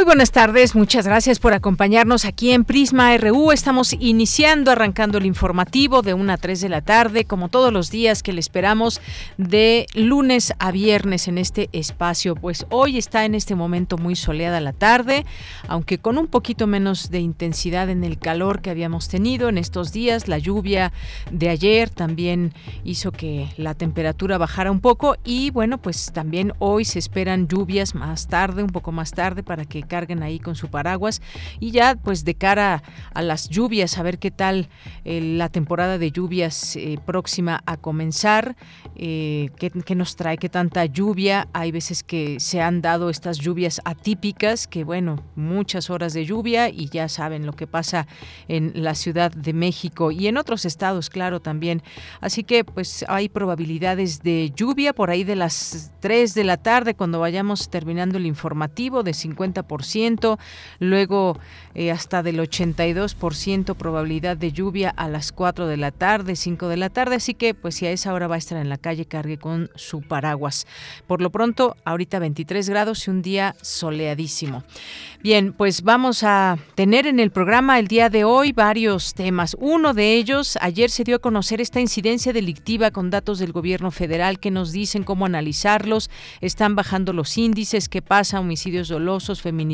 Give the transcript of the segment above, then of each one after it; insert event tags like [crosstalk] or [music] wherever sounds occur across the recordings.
Muy buenas tardes, muchas gracias por acompañarnos aquí en Prisma RU. Estamos iniciando, arrancando el informativo de 1 a 3 de la tarde, como todos los días que le esperamos de lunes a viernes en este espacio. Pues hoy está en este momento muy soleada la tarde, aunque con un poquito menos de intensidad en el calor que habíamos tenido en estos días. La lluvia de ayer también hizo que la temperatura bajara un poco y bueno, pues también hoy se esperan lluvias más tarde, un poco más tarde para que carguen ahí con su paraguas y ya pues de cara a las lluvias, a ver qué tal eh, la temporada de lluvias eh, próxima a comenzar, eh, qué, qué, nos trae, qué tanta lluvia, hay veces que se han dado estas lluvias atípicas, que bueno, muchas horas de lluvia y ya saben lo que pasa en la Ciudad de México y en otros estados, claro, también. Así que pues hay probabilidades de lluvia por ahí de las 3 de la tarde cuando vayamos terminando el informativo de 50% luego eh, hasta del 82% probabilidad de lluvia a las 4 de la tarde, 5 de la tarde, así que pues si a esa hora va a estar en la calle, cargue con su paraguas. Por lo pronto, ahorita 23 grados y un día soleadísimo. Bien, pues vamos a tener en el programa el día de hoy varios temas. Uno de ellos, ayer se dio a conocer esta incidencia delictiva con datos del gobierno federal que nos dicen cómo analizarlos. Están bajando los índices, qué pasa, homicidios dolosos, feminicidios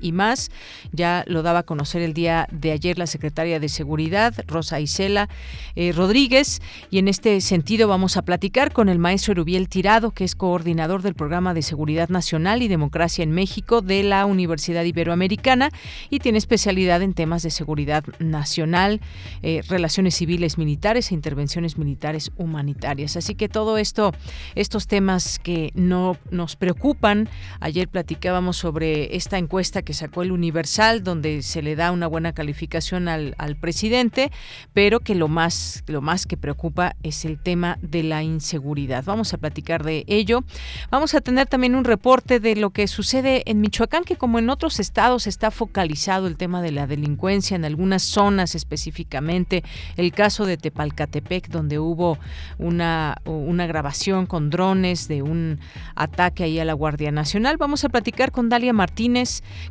y más. Ya lo daba a conocer el día de ayer la secretaria de Seguridad, Rosa Isela eh, Rodríguez, y en este sentido vamos a platicar con el maestro Erubiel Tirado, que es coordinador del programa de Seguridad Nacional y Democracia en México de la Universidad Iberoamericana y tiene especialidad en temas de seguridad nacional, eh, relaciones civiles militares e intervenciones militares humanitarias. Así que todo esto, estos temas que no nos preocupan, ayer platicábamos sobre esta encuesta que sacó el Universal, donde se le da una buena calificación al, presidente, pero que lo más, lo más que preocupa es el tema de la inseguridad. Vamos a platicar de ello. Vamos a tener también un reporte de lo que sucede en Michoacán, que como en otros estados está focalizado el tema de la delincuencia, en algunas zonas específicamente, el caso de Tepalcatepec, donde hubo una, una grabación con drones de un ataque ahí a la Guardia Nacional. Vamos a platicar con Dalia Martínez,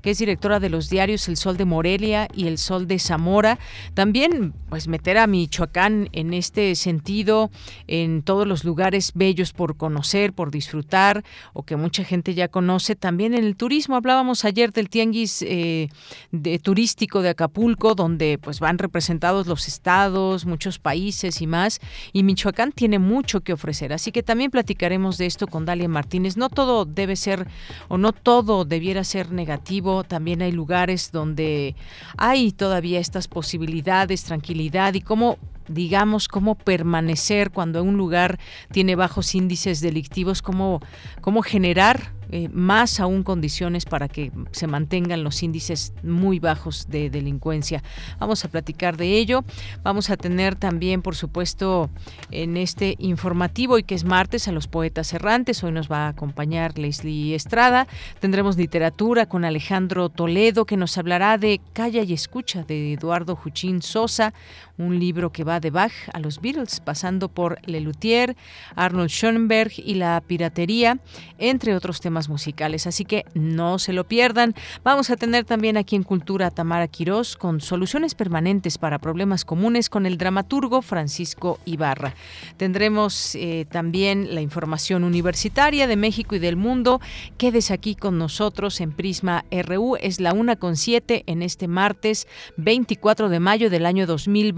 que es directora de los diarios El Sol de Morelia y El Sol de Zamora. También, pues, meter a Michoacán en este sentido, en todos los lugares bellos por conocer, por disfrutar, o que mucha gente ya conoce. También en el turismo, hablábamos ayer del tianguis eh, de, turístico de Acapulco, donde pues van representados los estados, muchos países y más, y Michoacán tiene mucho que ofrecer. Así que también platicaremos de esto con Dalia Martínez. No todo debe ser o no todo debiera ser negativo, también hay lugares donde hay todavía estas posibilidades, tranquilidad y cómo digamos, cómo permanecer cuando un lugar tiene bajos índices delictivos, cómo, cómo generar eh, más aún condiciones para que se mantengan los índices muy bajos de delincuencia. Vamos a platicar de ello. Vamos a tener también, por supuesto, en este informativo y que es martes a los poetas errantes. Hoy nos va a acompañar Leslie Estrada. Tendremos literatura con Alejandro Toledo que nos hablará de Calla y Escucha de Eduardo Juchín Sosa, un libro que va de Bach a los Beatles, pasando por Lelutier, Arnold Schoenberg y la piratería, entre otros temas musicales. Así que no se lo pierdan. Vamos a tener también aquí en Cultura a Tamara Quirós con soluciones permanentes para problemas comunes con el dramaturgo Francisco Ibarra. Tendremos eh, también la información universitaria de México y del mundo. Quédese aquí con nosotros en Prisma RU. Es la una con siete en este martes 24 de mayo del año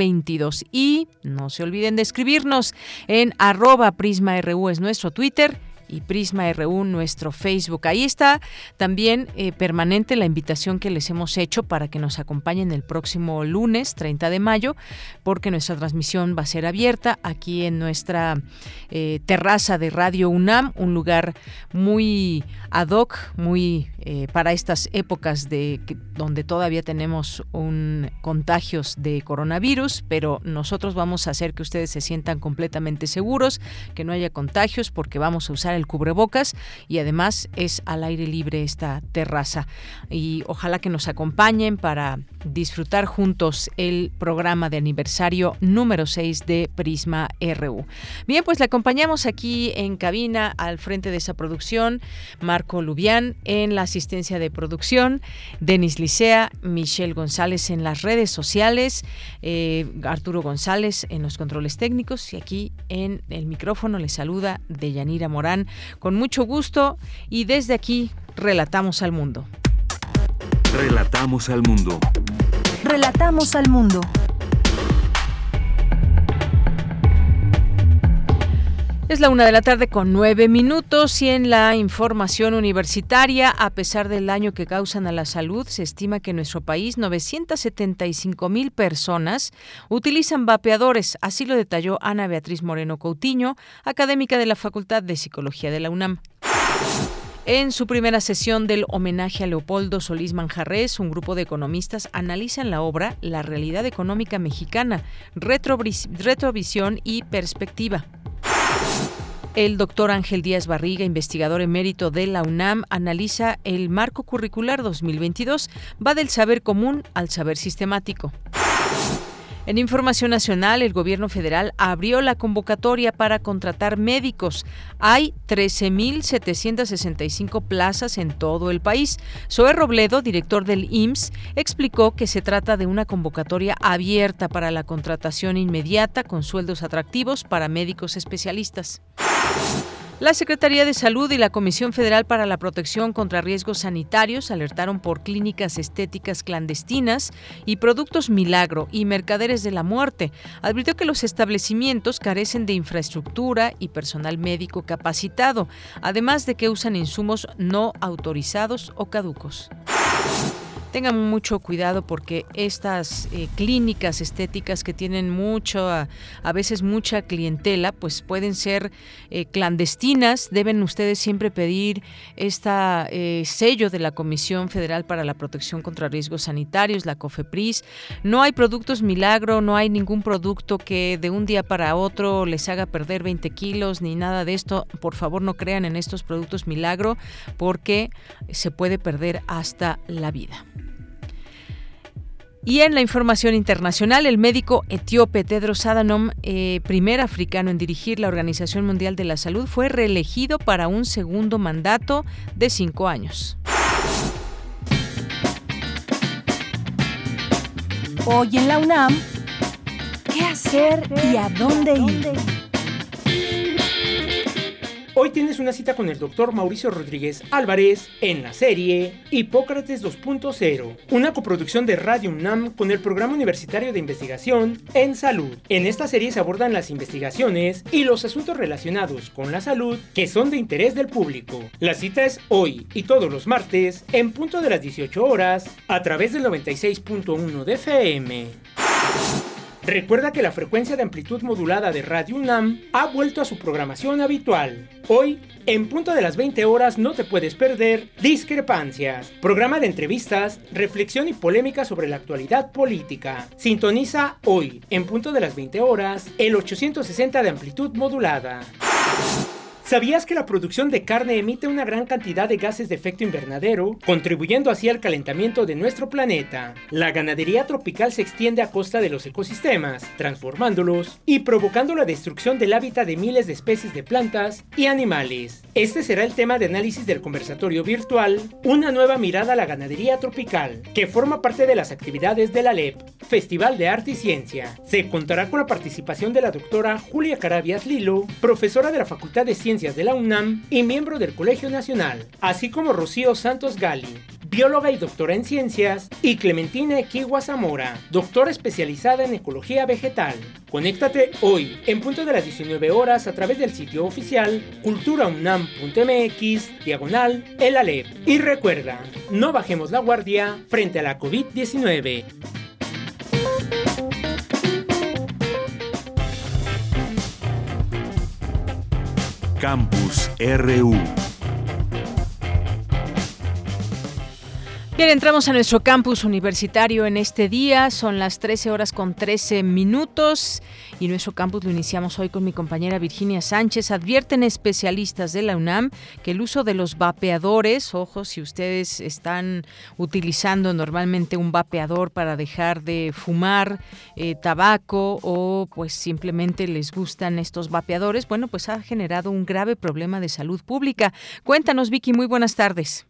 2022. Y no se olviden de escribirnos en arroba Prisma RU es nuestro Twitter y Prisma RU, nuestro Facebook. Ahí está también eh, permanente la invitación que les hemos hecho para que nos acompañen el próximo lunes 30 de mayo, porque nuestra transmisión va a ser abierta aquí en nuestra eh, terraza de Radio UNAM, un lugar muy ad hoc, muy eh, para estas épocas de donde todavía tenemos un contagios de coronavirus, pero nosotros vamos a hacer que ustedes se sientan completamente seguros, que no haya contagios, porque vamos a usar el cubrebocas y además es al aire libre esta terraza. Y ojalá que nos acompañen para disfrutar juntos el programa de aniversario número 6 de Prisma RU. Bien, pues le acompañamos aquí en cabina al frente de esa producción, Marco Lubián en la asistencia de producción, Denis Licea, Michelle González en las redes sociales, eh, Arturo González en los controles técnicos y aquí en el micrófono le saluda Deyanira Morán con mucho gusto y desde aquí relatamos al mundo. Relatamos al mundo. Relatamos al mundo. Es la una de la tarde con nueve minutos y en la información universitaria, a pesar del daño que causan a la salud, se estima que en nuestro país 975 mil personas utilizan vapeadores. Así lo detalló Ana Beatriz Moreno Coutinho, académica de la Facultad de Psicología de la UNAM. En su primera sesión del homenaje a Leopoldo Solís Manjarres, un grupo de economistas analiza en la obra la realidad económica mexicana, retrovisión y perspectiva. El doctor Ángel Díaz Barriga, investigador emérito de la UNAM, analiza el marco curricular 2022. Va del saber común al saber sistemático. En Información Nacional, el gobierno federal abrió la convocatoria para contratar médicos. Hay 13.765 plazas en todo el país. Zoe Robledo, director del IMSS, explicó que se trata de una convocatoria abierta para la contratación inmediata con sueldos atractivos para médicos especialistas. La Secretaría de Salud y la Comisión Federal para la Protección contra Riesgos Sanitarios alertaron por clínicas estéticas clandestinas y productos milagro y mercaderes de la muerte. Advirtió que los establecimientos carecen de infraestructura y personal médico capacitado, además de que usan insumos no autorizados o caducos tengan mucho cuidado porque estas eh, clínicas estéticas que tienen mucho, a, veces mucha clientela, pues pueden ser eh, clandestinas. Deben ustedes siempre pedir este sello de la Comisión Federal para la Protección contra Riesgos Sanitarios, la COFEPRIS. No hay productos milagro, no hay ningún producto que de un día para otro les haga perder 20 kilos ni nada de esto. Por favor, no crean en estos productos milagro porque se puede perder hasta la vida. Y en la información internacional, el médico etíope Tedros Adhanom, eh, primer africano en dirigir la Organización Mundial de la Salud, fue reelegido para un segundo mandato de cinco años. Hoy en la UNAM, ¿qué hacer y a dónde ir? Hoy tienes una cita con el doctor Mauricio Rodríguez Álvarez en la serie Hipócrates 2.0, una coproducción de Radio UNAM con el Programa Universitario de Investigación en Salud. En esta serie se abordan las investigaciones y los asuntos relacionados con la salud que son de interés del público. La cita es hoy y todos los martes en punto de las 18 horas a través del 96.1 de FM. Recuerda que la frecuencia de amplitud modulada de Radio UNAM ha vuelto a su programación habitual. Hoy, en punto de las 20 horas, no te puedes perder Discrepancias, programa de entrevistas, reflexión y polémica sobre la actualidad política. Sintoniza hoy, en punto de las 20 horas, el 860 de amplitud modulada. ¿Sabías que la producción de carne emite una gran cantidad de gases de efecto invernadero, contribuyendo así al calentamiento de nuestro planeta? La ganadería tropical se extiende a costa de los ecosistemas, transformándolos y provocando la destrucción del hábitat de miles de especies de plantas y animales. Este será el tema de análisis del conversatorio virtual, Una nueva mirada a la ganadería tropical, que forma parte de las actividades de la LEP, Festival de Arte y Ciencia. Se contará con la participación de la doctora Julia Carabias Lilo, profesora de la Facultad de Ciencias de la UNAM y miembro del Colegio Nacional, así como Rocío Santos Gali, bióloga y doctora en ciencias, y Clementina Equigua Zamora, doctora especializada en ecología vegetal. Conéctate hoy, en punto de las 19 horas, a través del sitio oficial culturaunam.mx, diagonal, el Alep. Y recuerda, no bajemos la guardia frente a la COVID-19. Campus RU. Bien, entramos a nuestro campus universitario en este día. Son las 13 horas con 13 minutos y nuestro campus lo iniciamos hoy con mi compañera Virginia Sánchez. Advierten especialistas de la UNAM que el uso de los vapeadores, ojo, si ustedes están utilizando normalmente un vapeador para dejar de fumar eh, tabaco o pues simplemente les gustan estos vapeadores, bueno, pues ha generado un grave problema de salud pública. Cuéntanos, Vicky, muy buenas tardes.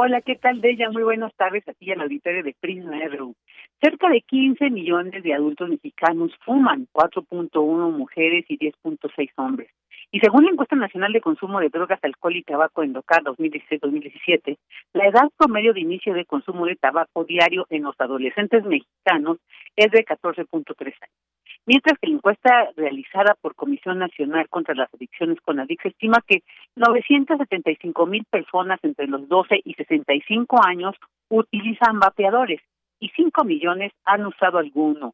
Hola, ¿qué tal, Deya? Muy buenas tardes aquí en la auditorio de Prisma RU. Cerca de 15 millones de adultos mexicanos fuman, 4.1 mujeres y 10.6 hombres. Y según la encuesta nacional de consumo de drogas, alcohol y tabaco en DOCAR 2016-2017, la edad promedio de inicio de consumo de tabaco diario en los adolescentes mexicanos es de 14.3 años. Mientras que la encuesta realizada por Comisión Nacional contra las Adicciones con Adix estima que 975 mil personas entre los 12 y 65 años utilizan vapeadores y 5 millones han usado alguno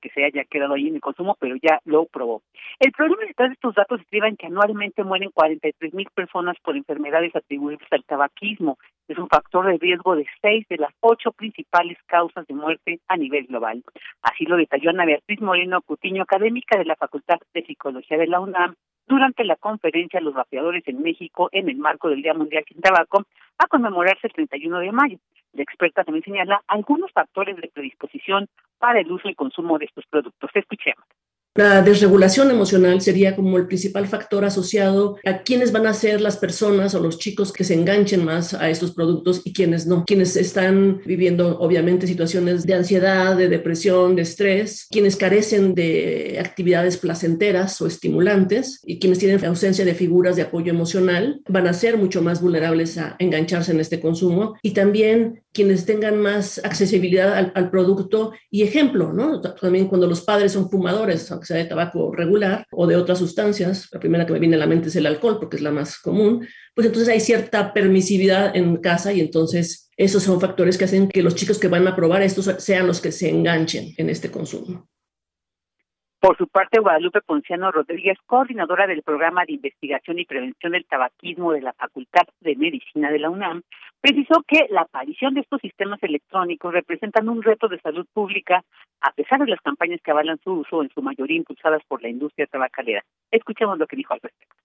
que se haya quedado ahí en el consumo, pero ya lo probó. El problema detrás de estos datos estriba en que anualmente mueren 43 mil personas por enfermedades atribuidas al tabaquismo. Es un factor de riesgo de seis de las ocho principales causas de muerte a nivel global. Así lo detalló Ana Beatriz Moreno Cutiño, académica de la Facultad de Psicología de la UNAM, durante la conferencia Los vapeadores en México en el marco del Día Mundial sin Tabaco a conmemorarse el 31 de mayo. La experta también señala algunos factores de predisposición para el uso y consumo de estos productos. Escuchemos. La desregulación emocional sería como el principal factor asociado a quiénes van a ser las personas o los chicos que se enganchen más a estos productos y quiénes no. Quienes están viviendo obviamente situaciones de ansiedad, de depresión, de estrés, quienes carecen de actividades placenteras o estimulantes. Y quienes tienen ausencia de figuras de apoyo emocional van a ser mucho más vulnerables a engancharse en este consumo. Y también quienes tengan más accesibilidad al, producto y ejemplo, ¿no? También cuando los padres son fumadores, aunque sea de tabaco regular o de otras sustancias, la primera que me viene a la mente es el alcohol, porque es la más común, pues entonces hay cierta permisividad en casa y entonces esos son factores que hacen que los chicos que van a probar estos sean los que se enganchen en este consumo. Por su parte, Guadalupe Ponciano Rodríguez, coordinadora del programa de investigación y prevención del tabaquismo de la Facultad de Medicina de la UNAM, precisó que la aparición de estos sistemas electrónicos representan un reto de salud pública a pesar de las campañas que avalan su uso, en su mayoría impulsadas por la industria tabacalera. Escuchemos lo que dijo al respecto.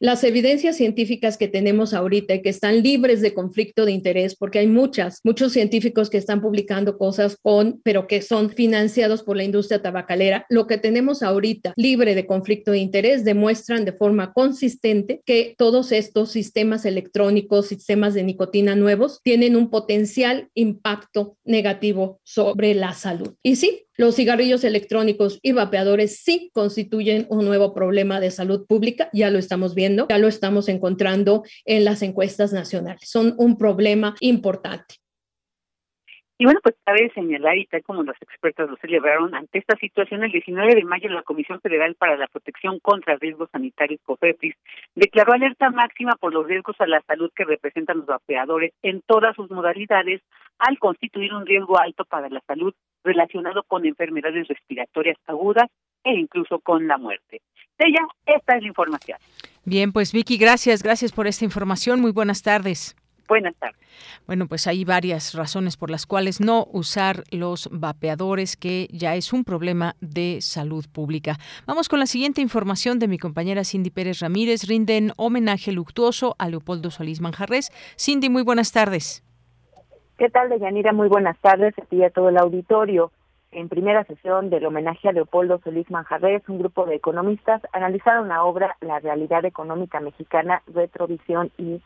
Las evidencias científicas que tenemos ahorita y que están libres de conflicto de interés, porque hay muchas, muchos científicos que están publicando cosas con, pero que son financiados por la industria tabacalera, lo que tenemos ahorita libre de conflicto de interés demuestran de forma consistente que todos estos sistemas electrónicos, sistemas de nicotina nuevos, tienen un potencial impacto negativo sobre la salud. Y sí, los cigarrillos electrónicos y vapeadores sí constituyen un nuevo problema de salud pública, ya lo estamos viendo, ya lo estamos encontrando en las encuestas nacionales. Son un problema importante. Y bueno, pues cabe señalar, y tal como los expertos lo celebraron, ante esta situación, el 19 de mayo la Comisión Federal para la Protección contra Riesgos Sanitarios, COFEPRIS, declaró alerta máxima por los riesgos a la salud que representan los vapeadores en todas sus modalidades, al constituir un riesgo alto para la salud relacionado con enfermedades respiratorias agudas e incluso con la muerte. Ella, esta es la información. Bien, pues Vicky, gracias, gracias por esta información. Muy buenas tardes. Buenas tardes. Bueno, pues hay varias razones por las cuales no usar los vapeadores, que ya es un problema de salud pública. Vamos con la siguiente información de mi compañera Cindy Pérez Ramírez. Rinden homenaje luctuoso a Leopoldo Solís Manjarres. Cindy, muy buenas tardes. ¿Qué tal, Deyanira? Muy buenas tardes a ti y a todo el auditorio. En primera sesión del homenaje a Leopoldo Solís Manjarres, un grupo de economistas analizaron la obra La realidad económica mexicana, retrovisión y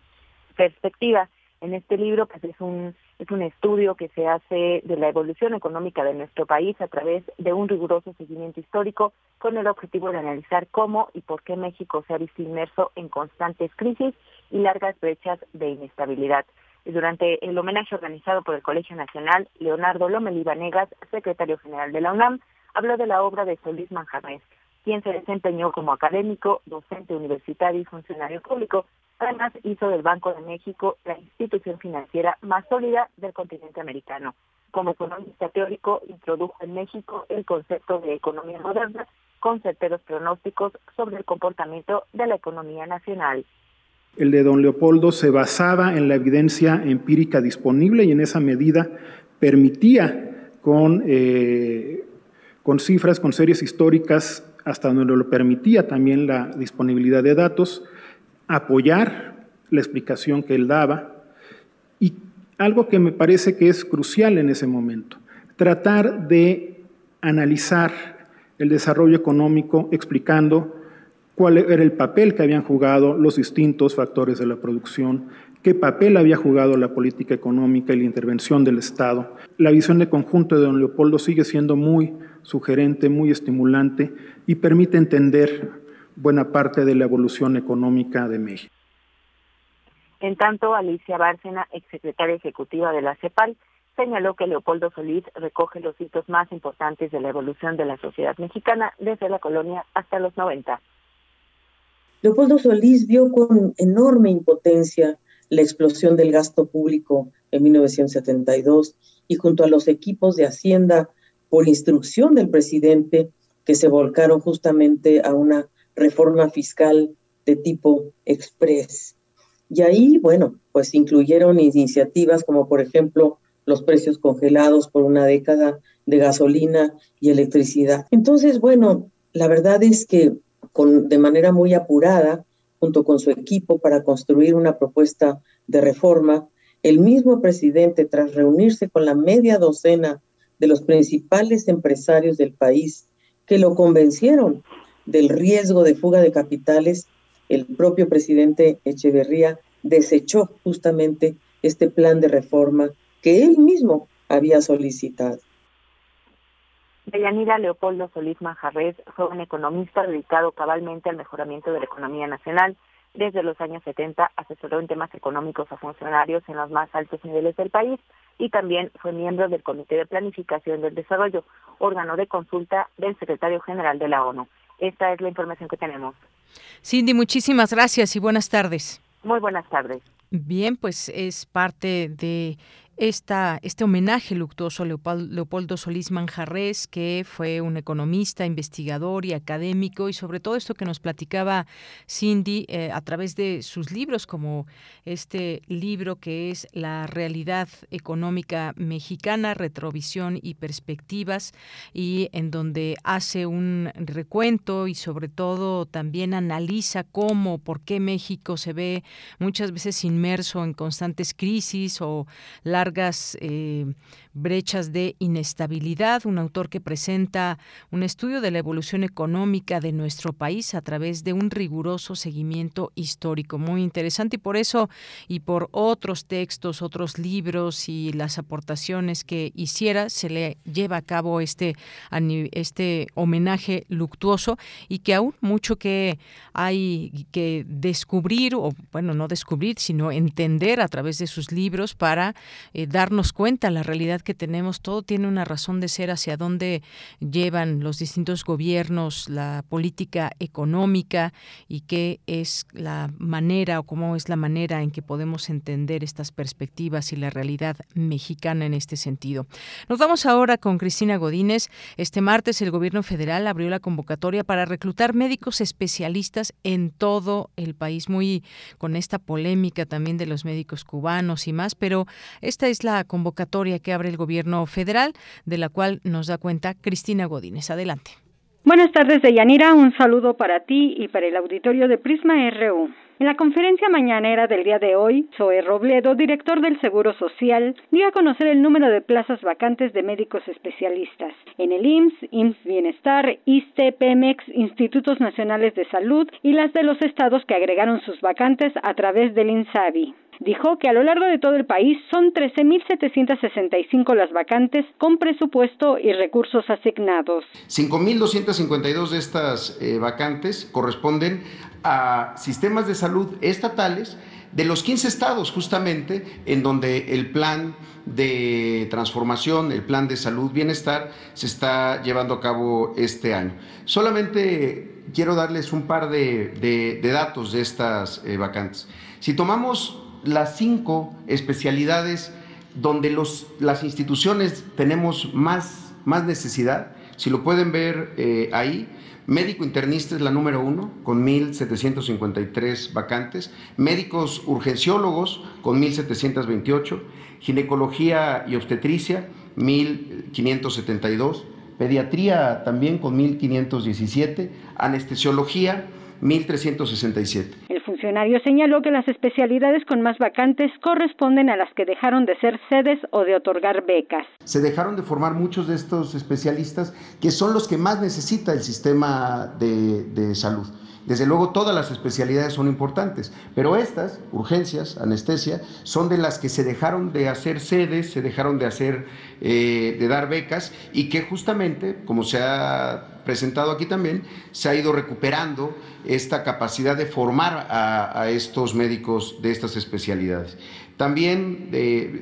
perspectiva. En este libro, pues es un es un estudio que se hace de la evolución económica de nuestro país a través de un riguroso seguimiento histórico con el objetivo de analizar cómo y por qué México se ha visto inmerso en constantes crisis y largas brechas de inestabilidad. Durante el homenaje organizado por el Colegio Nacional, Leonardo Lomelí Vanegas, secretario general de la UNAM, habló de la obra de Solís Manjarres, quien se desempeñó como académico, docente universitario y funcionario público. Además, hizo del Banco de México la institución financiera más sólida del continente americano. Como economista teórico, introdujo en México el concepto de economía moderna con certeros pronósticos sobre el comportamiento de la economía nacional. El de don Leopoldo se basaba en la evidencia empírica disponible y en esa medida permitía con, eh, con cifras, con series históricas, hasta donde lo permitía también la disponibilidad de datos, apoyar la explicación que él daba y algo que me parece que es crucial en ese momento, tratar de analizar el desarrollo económico explicando cuál era el papel que habían jugado los distintos factores de la producción, qué papel había jugado la política económica y la intervención del Estado. La visión de conjunto de don Leopoldo sigue siendo muy sugerente, muy estimulante y permite entender buena parte de la evolución económica de México. En tanto, Alicia Bárcena, exsecretaria ejecutiva de la CEPAL, señaló que Leopoldo Solís recoge los hitos más importantes de la evolución de la sociedad mexicana desde la colonia hasta los 90. Leopoldo Solís vio con enorme impotencia la explosión del gasto público en 1972 y junto a los equipos de Hacienda, por instrucción del presidente, que se volcaron justamente a una reforma fiscal de tipo express. Y ahí, bueno, pues incluyeron iniciativas como por ejemplo los precios congelados por una década de gasolina y electricidad. Entonces, bueno, la verdad es que con, de manera muy apurada, junto con su equipo, para construir una propuesta de reforma. El mismo presidente, tras reunirse con la media docena de los principales empresarios del país que lo convencieron del riesgo de fuga de capitales, el propio presidente Echeverría desechó justamente este plan de reforma que él mismo había solicitado. Deyanira Leopoldo Solís Manjarres un economista dedicado cabalmente al mejoramiento de la economía nacional. Desde los años 70 asesoró en temas económicos a funcionarios en los más altos niveles del país y también fue miembro del Comité de Planificación del Desarrollo, órgano de consulta del secretario general de la ONU. Esta es la información que tenemos. Cindy, muchísimas gracias y buenas tardes. Muy buenas tardes. Bien, pues es parte de esta, este homenaje luctuoso a Leopoldo Solís Manjarres, que fue un economista, investigador y académico, y sobre todo esto que nos platicaba Cindy eh, a través de sus libros, como este libro que es La realidad económica mexicana, retrovisión y perspectivas, y en donde hace un recuento y sobre todo también analiza cómo, por qué México se ve muchas veces inmerso en constantes crisis o largas eh, brechas de inestabilidad, un autor que presenta un estudio de la evolución económica de nuestro país a través de un riguroso seguimiento histórico. Muy interesante y por eso y por otros textos, otros libros y las aportaciones que hiciera, se le lleva a cabo este, este homenaje luctuoso y que aún mucho que hay que descubrir, o bueno, no descubrir, sino entender a través de sus libros para eh, darnos cuenta la realidad que tenemos. Todo tiene una razón de ser hacia dónde llevan los distintos gobiernos, la política económica y qué es la manera o cómo es la manera en que podemos entender estas perspectivas y la realidad mexicana en este sentido. Nos vamos ahora con Cristina Godínez. Este martes el gobierno federal abrió la convocatoria para reclutar médicos especialistas en todo el país, muy con esta polémica también de los médicos cubanos y más, pero esta es la convocatoria que abre gobierno federal, de la cual nos da cuenta Cristina Godínez. Adelante. Buenas tardes, Deyanira. Un saludo para ti y para el auditorio de Prisma RU. En la conferencia mañanera del día de hoy, Zoe Robledo, director del Seguro Social, dio a conocer el número de plazas vacantes de médicos especialistas en el IMSS, IMSS Bienestar, ISTE, PEMEX, Institutos Nacionales de Salud y las de los estados que agregaron sus vacantes a través del INSABI. Dijo que a lo largo de todo el país son 13.765 las vacantes con presupuesto y recursos asignados. 5.252 de estas eh, vacantes corresponden a sistemas de salud estatales de los 15 estados justamente en donde el plan de transformación, el plan de salud, bienestar, se está llevando a cabo este año. Solamente quiero darles un par de, datos de estas eh, vacantes. Si tomamos las cinco especialidades donde los, las instituciones tenemos más, más necesidad, si lo pueden ver eh, ahí, Médico internista es la número uno, con 1.753 vacantes. Médicos urgenciólogos, con 1.728. Ginecología y obstetricia, 1.572. Pediatría también con 1.517. Anestesiología, 1.367. El funcionario señaló que las especialidades con más vacantes corresponden a las que dejaron de ser sedes o de otorgar becas. Se dejaron de formar muchos de estos especialistas que son los que más necesita el sistema de, de salud. Desde luego todas las especialidades son importantes, pero estas, urgencias, anestesia, son de las que se dejaron de hacer sedes, se dejaron de hacer, eh, de dar becas y que justamente, como se ha presentado aquí también, se ha ido recuperando esta capacidad de formar a estos médicos de estas especialidades. También,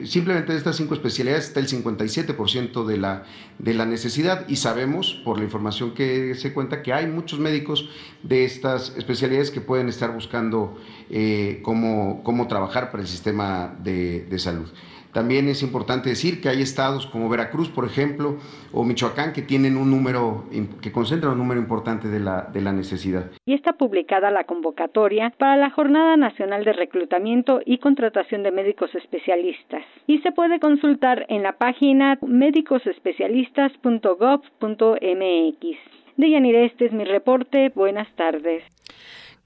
simplemente de estas cinco especialidades está el 57% de la, de la necesidad y sabemos, por la información que se cuenta, que hay muchos médicos de estas especialidades que pueden estar buscando eh, cómo, cómo, trabajar para el sistema de, de salud. También es importante decir que hay estados como Veracruz, por ejemplo, o Michoacán que tienen un número, que concentran un número importante de la, de la necesidad. Y está publicada la convocatoria para la Jornada Nacional de Reclutamiento y Contratación de Médicos Especialistas. Y se puede consultar en la página médicosespecialistas.gov.mx. Deyanire, este es mi reporte. Buenas tardes.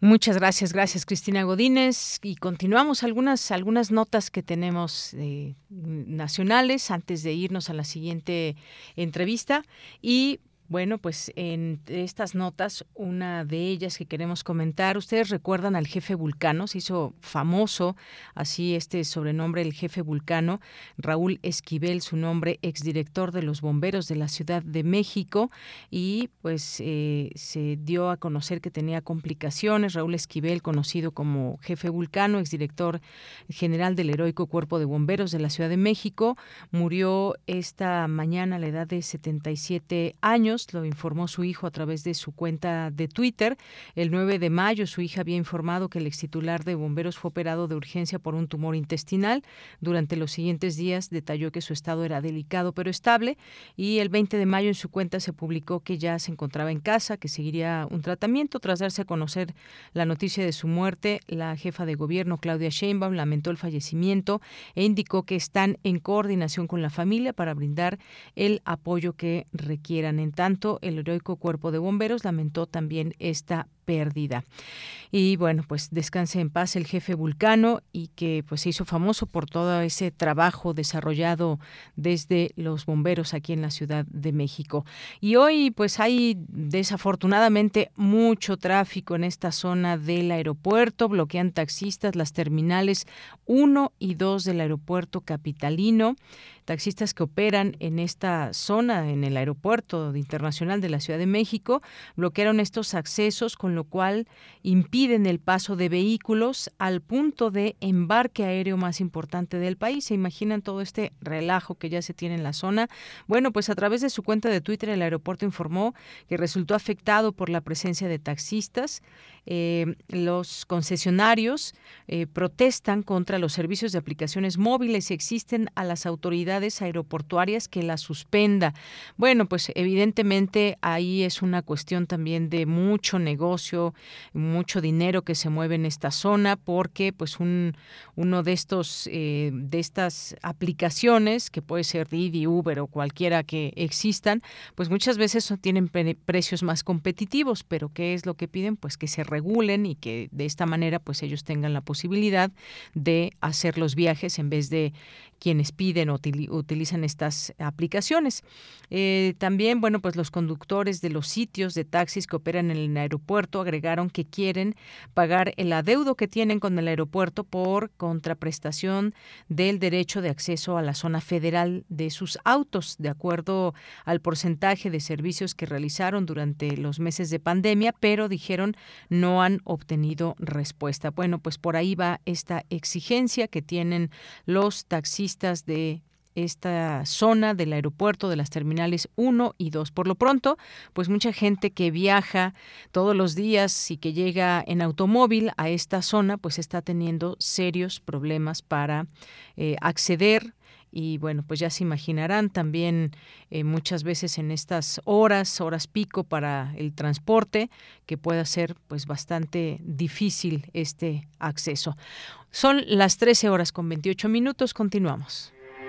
Muchas gracias, gracias Cristina Godínez. Y continuamos algunas, algunas notas que tenemos eh, nacionales antes de irnos a la siguiente entrevista. Y bueno, pues en estas notas, una de ellas que queremos comentar, ustedes recuerdan al jefe Vulcano, se hizo famoso así este sobrenombre, el jefe Vulcano, Raúl Esquivel, su nombre, exdirector de los bomberos de la Ciudad de México, y pues eh, se dio a conocer que tenía complicaciones. Raúl Esquivel, conocido como jefe Vulcano, exdirector general del heroico Cuerpo de Bomberos de la Ciudad de México, murió esta mañana a la edad de 77 años lo informó su hijo a través de su cuenta de Twitter. El 9 de mayo su hija había informado que el ex titular de bomberos fue operado de urgencia por un tumor intestinal. Durante los siguientes días detalló que su estado era delicado pero estable y el 20 de mayo en su cuenta se publicó que ya se encontraba en casa, que seguiría un tratamiento. Tras darse a conocer la noticia de su muerte, la jefa de gobierno Claudia Sheinbaum lamentó el fallecimiento e indicó que están en coordinación con la familia para brindar el apoyo que requieran. En tanto, el heroico cuerpo de bomberos lamentó también esta pérdida. Y bueno, pues descanse en paz el jefe Vulcano y que pues se hizo famoso por todo ese trabajo desarrollado desde los bomberos aquí en la Ciudad de México. Y hoy pues hay desafortunadamente mucho tráfico en esta zona del aeropuerto, bloquean taxistas las terminales 1 y 2 del aeropuerto capitalino taxistas que operan en esta zona, en el aeropuerto internacional de la Ciudad de México, bloquearon estos accesos con lo cual impiden el paso de vehículos al punto de embarque aéreo más importante del país. ¿Se imaginan todo este relajo que ya se tiene en la zona? Bueno, pues a través de su cuenta de Twitter el aeropuerto informó que resultó afectado por la presencia de taxistas. Eh, los concesionarios eh, protestan contra los servicios de aplicaciones móviles y existen a las autoridades aeroportuarias que la suspenda. Bueno, pues evidentemente ahí es una cuestión también de mucho negocio mucho dinero que se mueve en esta zona, porque pues un, uno de estos eh, de estas aplicaciones, que puede ser Didi, Uber o cualquiera que existan, pues muchas veces tienen precios más competitivos, pero ¿qué es lo que piden? Pues que se regulen y que de esta manera pues ellos tengan la posibilidad de hacer los viajes en vez de quienes piden o utilizan estas aplicaciones. Eh, también, bueno, pues los conductores de los sitios de taxis que operan en el aeropuerto agregaron que quieren pagar el adeudo que tienen con el aeropuerto por contraprestación del derecho de acceso a la zona federal de sus autos, de acuerdo al porcentaje de servicios que realizaron durante los meses de pandemia, pero dijeron no han obtenido respuesta. Bueno, pues por ahí va esta exigencia que tienen los taxistas de esta zona del aeropuerto de las terminales 1 y 2. Por lo pronto, pues mucha gente que viaja todos los días y que llega en automóvil a esta zona, pues está teniendo serios problemas para eh, acceder y bueno, pues ya se imaginarán también eh, muchas veces en estas horas, horas pico para el transporte, que pueda ser pues bastante difícil este acceso. Son las 13 horas con 28 minutos, continuamos.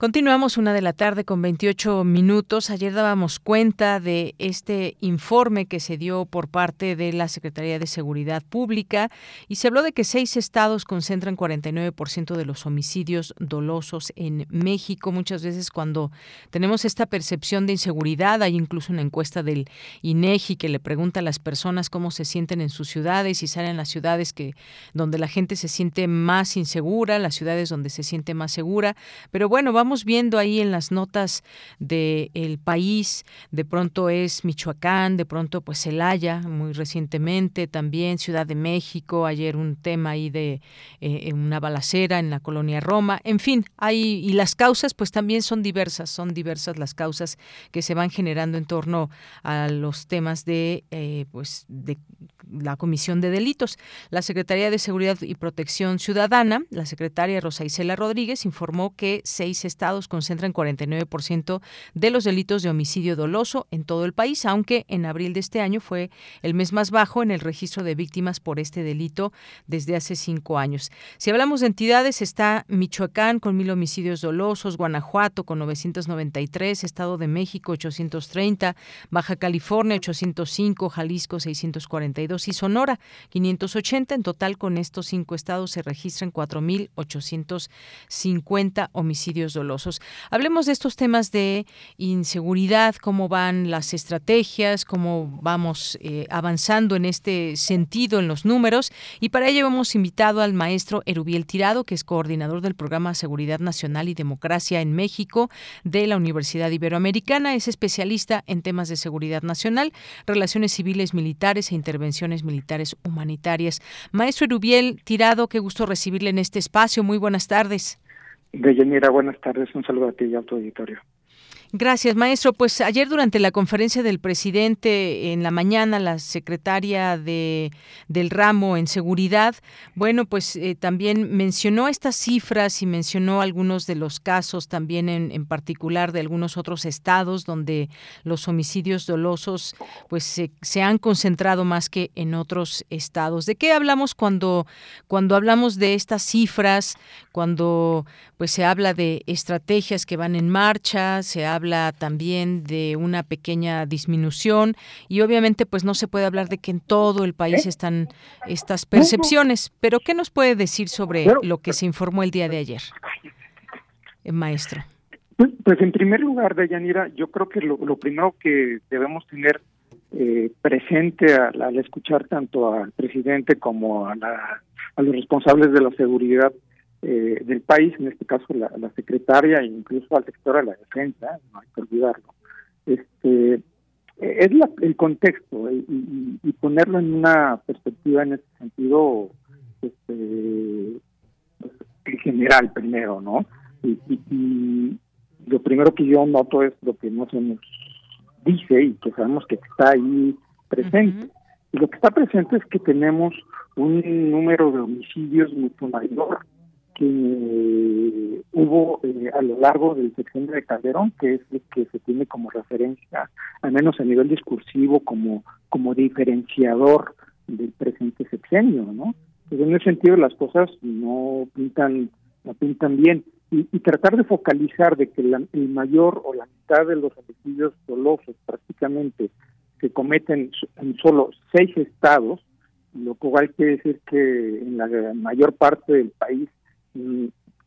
Continuamos una de la tarde con 28 minutos. Ayer dábamos cuenta de este informe que se dio por parte de la Secretaría de Seguridad Pública y se habló de que seis estados concentran 49% de los homicidios dolosos en México. Muchas veces cuando tenemos esta percepción de inseguridad, hay incluso una encuesta del INEGI que le pregunta a las personas cómo se sienten en sus ciudades y salen las ciudades que donde la gente se siente más insegura, las ciudades donde se siente más segura. Pero bueno, vamos Estamos viendo ahí en las notas del el país, de pronto es Michoacán, de pronto pues Celaya, muy recientemente también Ciudad de México, ayer un tema ahí de eh, una balacera en la colonia Roma, en fin, hay, y las causas pues también son diversas, son diversas las causas que se van generando en torno a los temas de eh, pues de la Comisión de Delitos. La Secretaría de Seguridad y Protección Ciudadana, la secretaria Rosa Isela Rodríguez, informó que seis estados concentran 49% de los delitos de homicidio doloso en todo el país, aunque en abril de este año fue el mes más bajo en el registro de víctimas por este delito desde hace cinco años. Si hablamos de entidades, está Michoacán con mil homicidios dolosos, Guanajuato con 993, Estado de México 830, Baja California 805, Jalisco 642 y Sonora, 580. En total, con estos cinco estados se registran 4.850 homicidios dolosos. Hablemos de estos temas de inseguridad, cómo van las estrategias, cómo vamos eh, avanzando en este sentido en los números. Y para ello hemos invitado al maestro Erubiel Tirado, que es coordinador del programa Seguridad Nacional y Democracia en México de la Universidad Iberoamericana. Es especialista en temas de seguridad nacional, relaciones civiles, militares e intervención militares humanitarias. Maestro Erubiel Tirado, qué gusto recibirle en este espacio. Muy buenas tardes. Deyanira, buenas tardes. Un saludo a ti y a tu auditorio. Gracias, maestro. Pues ayer durante la conferencia del presidente en la mañana, la secretaria de, del ramo en seguridad, bueno, pues eh, también mencionó estas cifras y mencionó algunos de los casos también en, en particular de algunos otros estados donde los homicidios dolosos pues se, se, han concentrado más que en otros estados. ¿De qué hablamos cuando, cuando hablamos de estas cifras, cuando pues se habla de estrategias que van en marcha, se habla habla también de una pequeña disminución y obviamente pues no se puede hablar de que en todo el país están estas percepciones, pero ¿qué nos puede decir sobre lo que se informó el día de ayer, eh, maestro? Pues, pues, en primer lugar, Deyanira, yo creo que lo, primero que debemos tener eh, presente al, escuchar tanto al presidente como a, a los responsables de la seguridad eh, del país, en este caso la, secretaria e incluso al sector de la defensa, no hay que olvidarlo. Este, es el contexto y, ponerlo en una perspectiva en ese sentido este, pues, general primero, ¿no? Y, lo primero que yo noto es lo que no se nos dice y que sabemos que está ahí presente. Y lo que está presente es que tenemos un número de homicidios mucho mayor que hubo eh, a lo largo del sexenio de Calderón, que es el que se tiene como referencia, al menos a nivel discursivo, como, como diferenciador del presente sexenio, ¿no? Pues en ese sentido las cosas no pintan no pintan bien. Y, tratar de focalizar de que el mayor o la mitad de los homicidios dolosos prácticamente se cometen en solo seis estados, lo cual quiere decir que en la mayor parte del país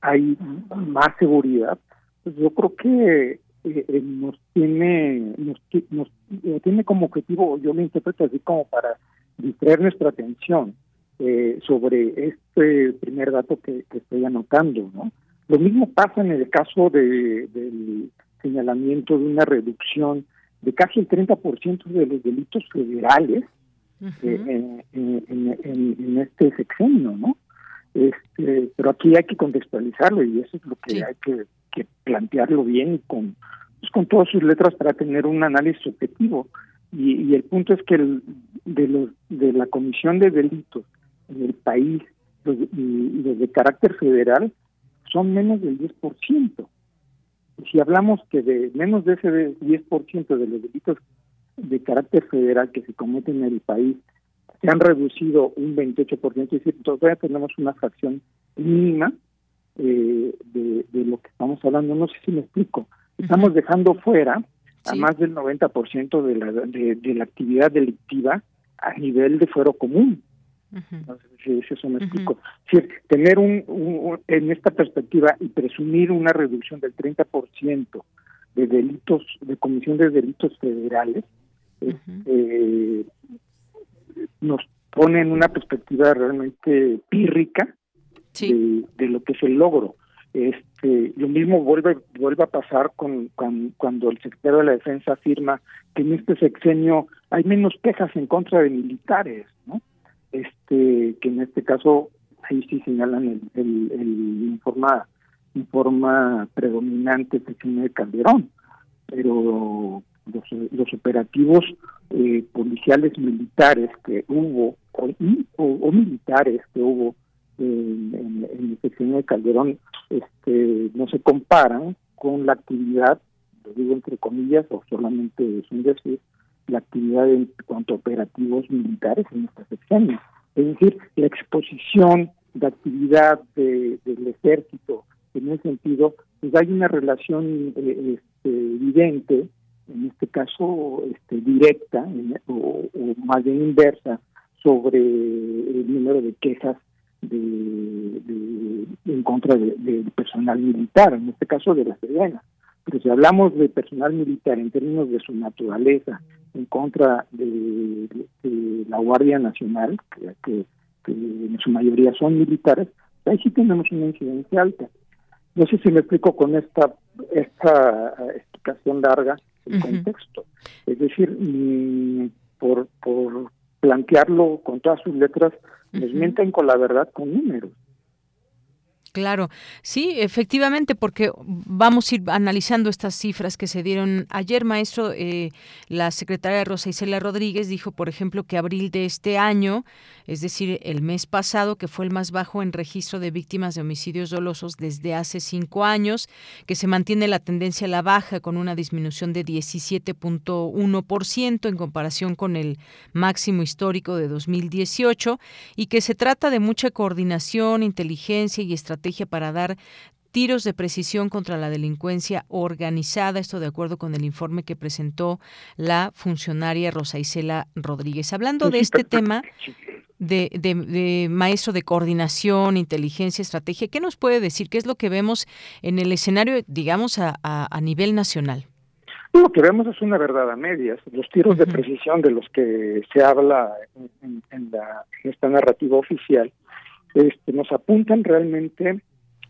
hay más seguridad, pues yo creo que eh, eh, nos tiene nos, nos eh, tiene como objetivo, yo lo interpreto así como para distraer nuestra atención sobre este primer dato que, estoy anotando, ¿no? Lo mismo pasa en el caso de, del señalamiento de una reducción de casi el 30% de los delitos federales en, en, este sexenio, ¿no? Este, pero aquí hay que contextualizarlo y eso es lo que hay que, plantearlo bien con, pues, con todas sus letras para tener un análisis objetivo. Y, el punto es que el, de, los, de la Comisión de Delitos en el país los, y, los de carácter federal son menos del 10%. Si hablamos que de menos de ese 10% de los delitos de carácter federal que se cometen en el país se han reducido un 28%, es decir, todavía tenemos una fracción mínima eh, de, lo que estamos hablando. No sé si me explico. Estamos dejando fuera a más del 90% de la, de, la actividad delictiva a nivel de fuero común. No sé si, eso me explico. tener un, en esta perspectiva y presumir una reducción del 30% de delitos, de comisión de delitos federales, eh, nos pone en una perspectiva realmente pírrica de, lo que es el logro. Este, lo mismo vuelve vuelve a pasar con, cuando el secretario de la Defensa afirma que en este sexenio hay menos quejas en contra de militares, ¿no? Este, que en este caso ahí sí señalan el, el, el informa en forma predominante sexenio de Calderón, pero los, los operativos eh, policiales militares que hubo o, militares que hubo en, el sexenio de Calderón este, no se comparan con la actividad, lo digo entre comillas, o solamente es un decir, la actividad en cuanto a operativos militares en esta sexenio. Es decir, la exposición de actividad del ejército en ese sentido, pues hay una relación eh, este, evidente en este caso este, directa o, más bien inversa sobre el número de quejas de, en contra del personal militar, en este caso de la Sedena. Pero si hablamos de personal militar en términos de su naturaleza, en contra de, la Guardia Nacional, que, en su mayoría son militares, ahí sí tenemos una incidencia alta. No sé si me explico con esta, esta explicación larga, el contexto. Es decir, mm, por, por plantearlo con todas sus letras, mienten con la verdad con números. Claro, sí, efectivamente, porque vamos a ir analizando estas cifras que se dieron ayer, maestro. Eh, la secretaria Rosa Isela Rodríguez dijo, por ejemplo, que abril de este año, es decir, el mes pasado, que fue el más bajo en registro de víctimas de homicidios dolosos desde hace cinco años, que se mantiene la tendencia a la baja con una disminución de 17.1% en comparación con el máximo histórico de 2018 y que se trata de mucha coordinación, inteligencia y estrategia para dar tiros de precisión contra la delincuencia organizada, esto de acuerdo con el informe que presentó la funcionaria Rosa Isela Rodríguez. Hablando de este tema de, de, maestro de coordinación, inteligencia, estrategia, ¿qué nos puede decir? ¿Qué es lo que vemos en el escenario, digamos, a, a, nivel nacional? Lo que vemos es una verdad a medias. Los tiros de precisión de los que se habla en, en, la, en esta narrativa oficial este, nos apuntan realmente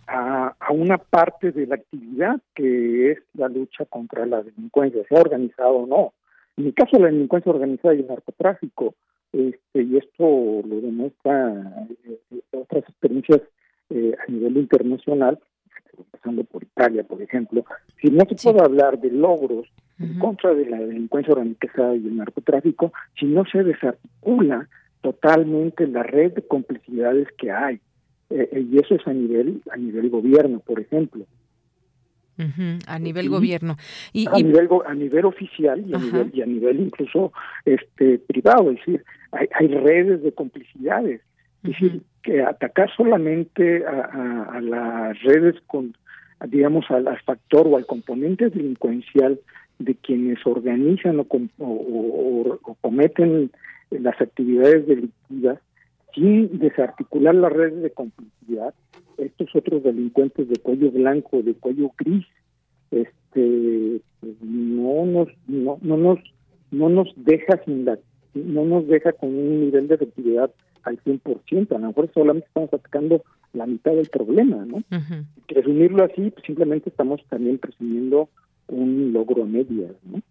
a, una parte de la actividad que es la lucha contra la delincuencia, sea organizado o no. En el caso de la delincuencia organizada y el narcotráfico, este, y esto lo demuestra eh, otras experiencias eh, a nivel internacional, pasando por Italia, por ejemplo, si no se puede hablar de logros en contra de la delincuencia organizada y el narcotráfico, si no se desarticula totalmente la red de complicidades que hay. Eh, eh, y eso es a nivel a nivel gobierno, por ejemplo. a nivel gobierno y, a nivel a nivel oficial y a nivel y a nivel incluso este privado es decir hay, hay redes de complicidades Es decir, que atacar solamente a, las redes con, digamos, al, factor o al componente delincuencial de quienes organizan o, o, cometen las actividades delictivas sin desarticular las redes de complicidad, estos otros delincuentes de cuello blanco, de cuello gris, este, no nos, no, no nos, no nos deja sin la, no nos deja con un nivel de efectividad al 100%, a lo mejor solamente estamos atacando la mitad del problema, ¿no? Resumirlo así, pues simplemente estamos también presumiendo un logro a medias, ¿no?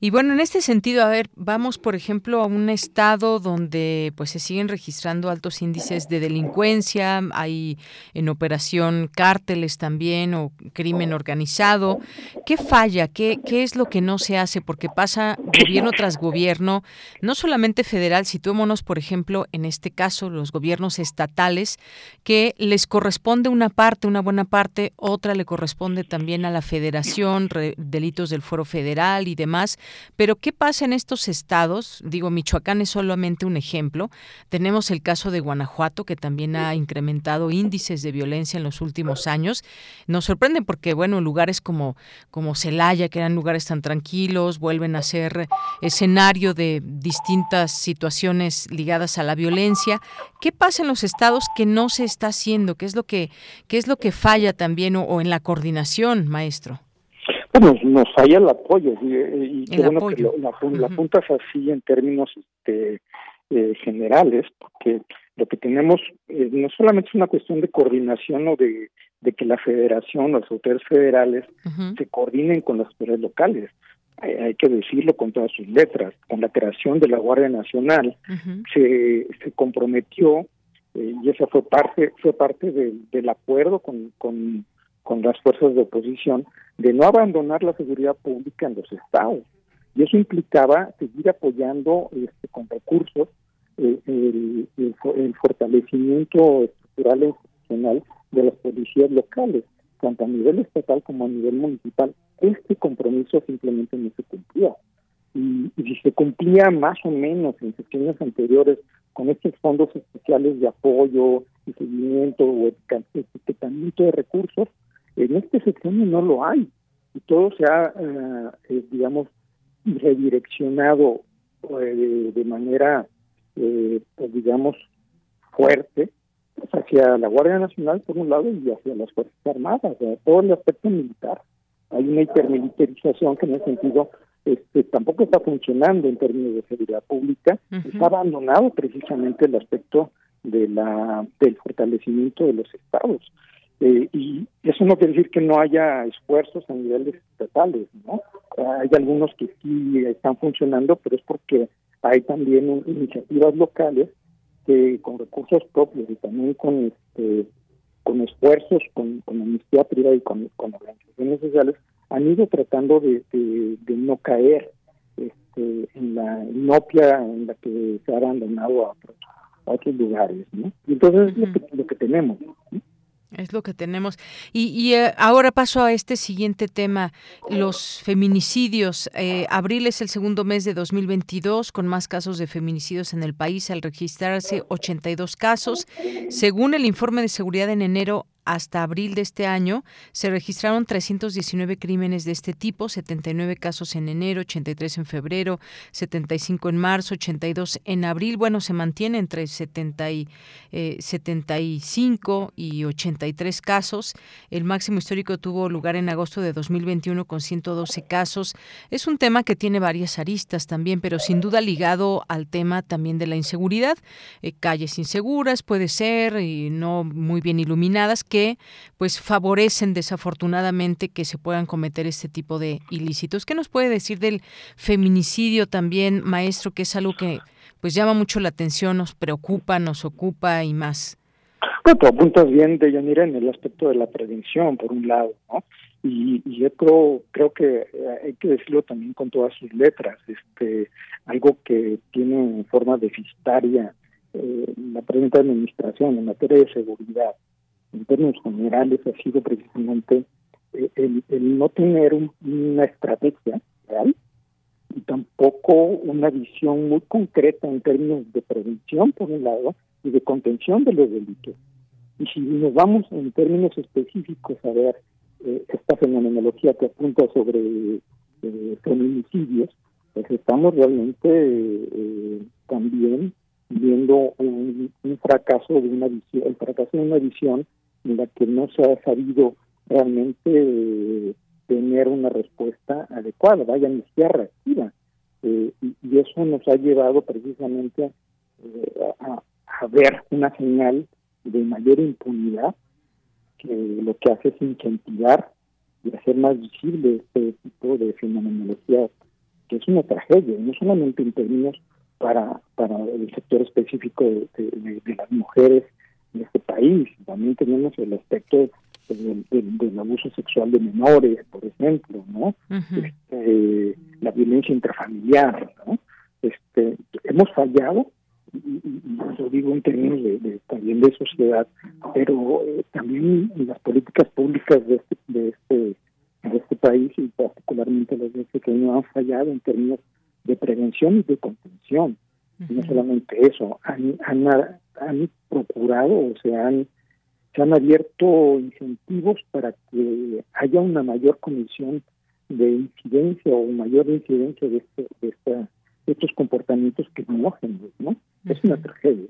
Y bueno, en este sentido, a ver, vamos por ejemplo a un estado donde pues se siguen registrando altos índices de delincuencia, hay en operación cárteles también o crimen organizado. ¿Qué falla? ¿Qué, qué es lo que no se hace? Porque pasa gobierno tras gobierno, no solamente federal, situémonos por ejemplo en este caso los gobiernos estatales, que les corresponde una parte, una buena parte, otra le corresponde también a la federación, delitos del foro federal y demás. Pero ¿qué pasa en estos estados? Digo, Michoacán es solamente un ejemplo. Tenemos el caso de Guanajuato, que también ha incrementado índices de violencia en los últimos años. Nos sorprende porque, bueno, lugares como, como Celaya, que eran lugares tan tranquilos, vuelven a ser escenario de distintas situaciones ligadas a la violencia. ¿Qué pasa en los estados que no se está haciendo? ¿Qué es lo que, qué es lo que falla también o en la coordinación, maestro? Bueno, nos falla el apoyo y, qué bueno que la, apuntas así en términos este, eh, generales, porque lo que tenemos eh, no solamente es una cuestión de coordinación o de, que la federación, las autoridades federales se coordinen con las autoridades locales. Hay, que decirlo con todas sus letras. Con la creación de la Guardia Nacional se, se comprometió eh, y esa fue parte fue parte del acuerdo con, con con las fuerzas de oposición de no abandonar la seguridad pública en los estados. Y eso implicaba seguir apoyando este, con recursos eh, el, fortalecimiento estructural e institucional de las policías locales, tanto a nivel estatal como a nivel municipal. Este compromiso simplemente no se cumplía. Y, si se cumplía más o menos en sesiones anteriores con estos fondos especiales de apoyo y seguimiento o etiquetamiento de recursos, en este sexenio no lo hay y todo se ha, eh, eh, digamos, redireccionado eh, de, manera, pues, digamos, fuerte hacia la Guardia Nacional por un lado y hacia las Fuerzas Armadas, todo el aspecto militar. Hay una hipermilitarización que en ese sentido este, tampoco está funcionando en términos de seguridad pública, está abandonado precisamente el aspecto de la del fortalecimiento de los estados. Eh, y eso no quiere decir que no haya esfuerzos a niveles estatales, ¿no? Hay algunos que sí están funcionando, pero es porque hay también iniciativas locales que con recursos propios y también con este con esfuerzos, con, con amnistía privada y con, organizaciones sociales, han ido tratando de, de, no caer este, en la inopia en la que se ha abandonado a otros, a otros lugares, ¿no? Y entonces es lo que, lo que tenemos, ¿no? Es lo que tenemos. Y, eh, ahora paso a este siguiente tema, los feminicidios. Eh, abril es el segundo mes de 2022 con más casos de feminicidios en el país al registrarse 82 casos. Según el informe de seguridad en enero, hasta abril de este año se registraron 319 crímenes de este tipo, 79 casos en enero, 83 en febrero, 75 en marzo, 82 en abril. Bueno, se mantiene entre 70 y, 75 eh, y 83 casos. El máximo histórico tuvo lugar en agosto de 2021 con 112 casos. Es un tema que tiene varias aristas también, pero sin duda ligado al tema también de la inseguridad. Eh, calles inseguras puede ser y no muy bien iluminadas que pues favorecen desafortunadamente que se puedan cometer este tipo de ilícitos. ¿Qué nos puede decir del feminicidio también, maestro, que es algo que pues llama mucho la atención, nos preocupa, nos ocupa y más? Bueno, tú apuntas bien, Deyanira, en el aspecto de la prevención, por un lado, ¿no? Y, yo creo, creo que hay que decirlo también con todas sus letras, este, algo que tiene forma deficitaria eh, la presente administración en materia de seguridad en términos generales ha sido precisamente eh, el, no tener una estrategia real y tampoco una visión muy concreta en términos de prevención, por un lado, y de contención de los delitos. Y si nos vamos en términos específicos a ver eh, esta fenomenología que apunta sobre eh, feminicidios, pues estamos realmente también viendo un, fracaso de una visión, el fracaso de una visión en la que no se ha sabido realmente tener una respuesta adecuada, vaya ni siquiera reactiva. y, eso nos ha llevado precisamente a, a ver una señal de mayor impunidad que lo que hace es incentivar y hacer más visible este tipo de fenomenología, que es una tragedia, no solamente en términos para, para el sector específico de, las mujeres en este país, también tenemos el aspecto del, abuso sexual de menores, por ejemplo, ¿no? este, la violencia intrafamiliar, ¿no? Este, hemos fallado y, lo digo en términos de, también de sociedad, pero eh, también en las políticas públicas de este, de este, de este país y particularmente las de este que no han fallado en términos de prevención y de contención. No solamente eso, han, han, han procurado o se han, se han abierto incentivos para que haya una mayor comisión de incidencia o mayor incidencia de, este, de esta estos comportamientos que criminógenos, ¿no? Es una tragedia.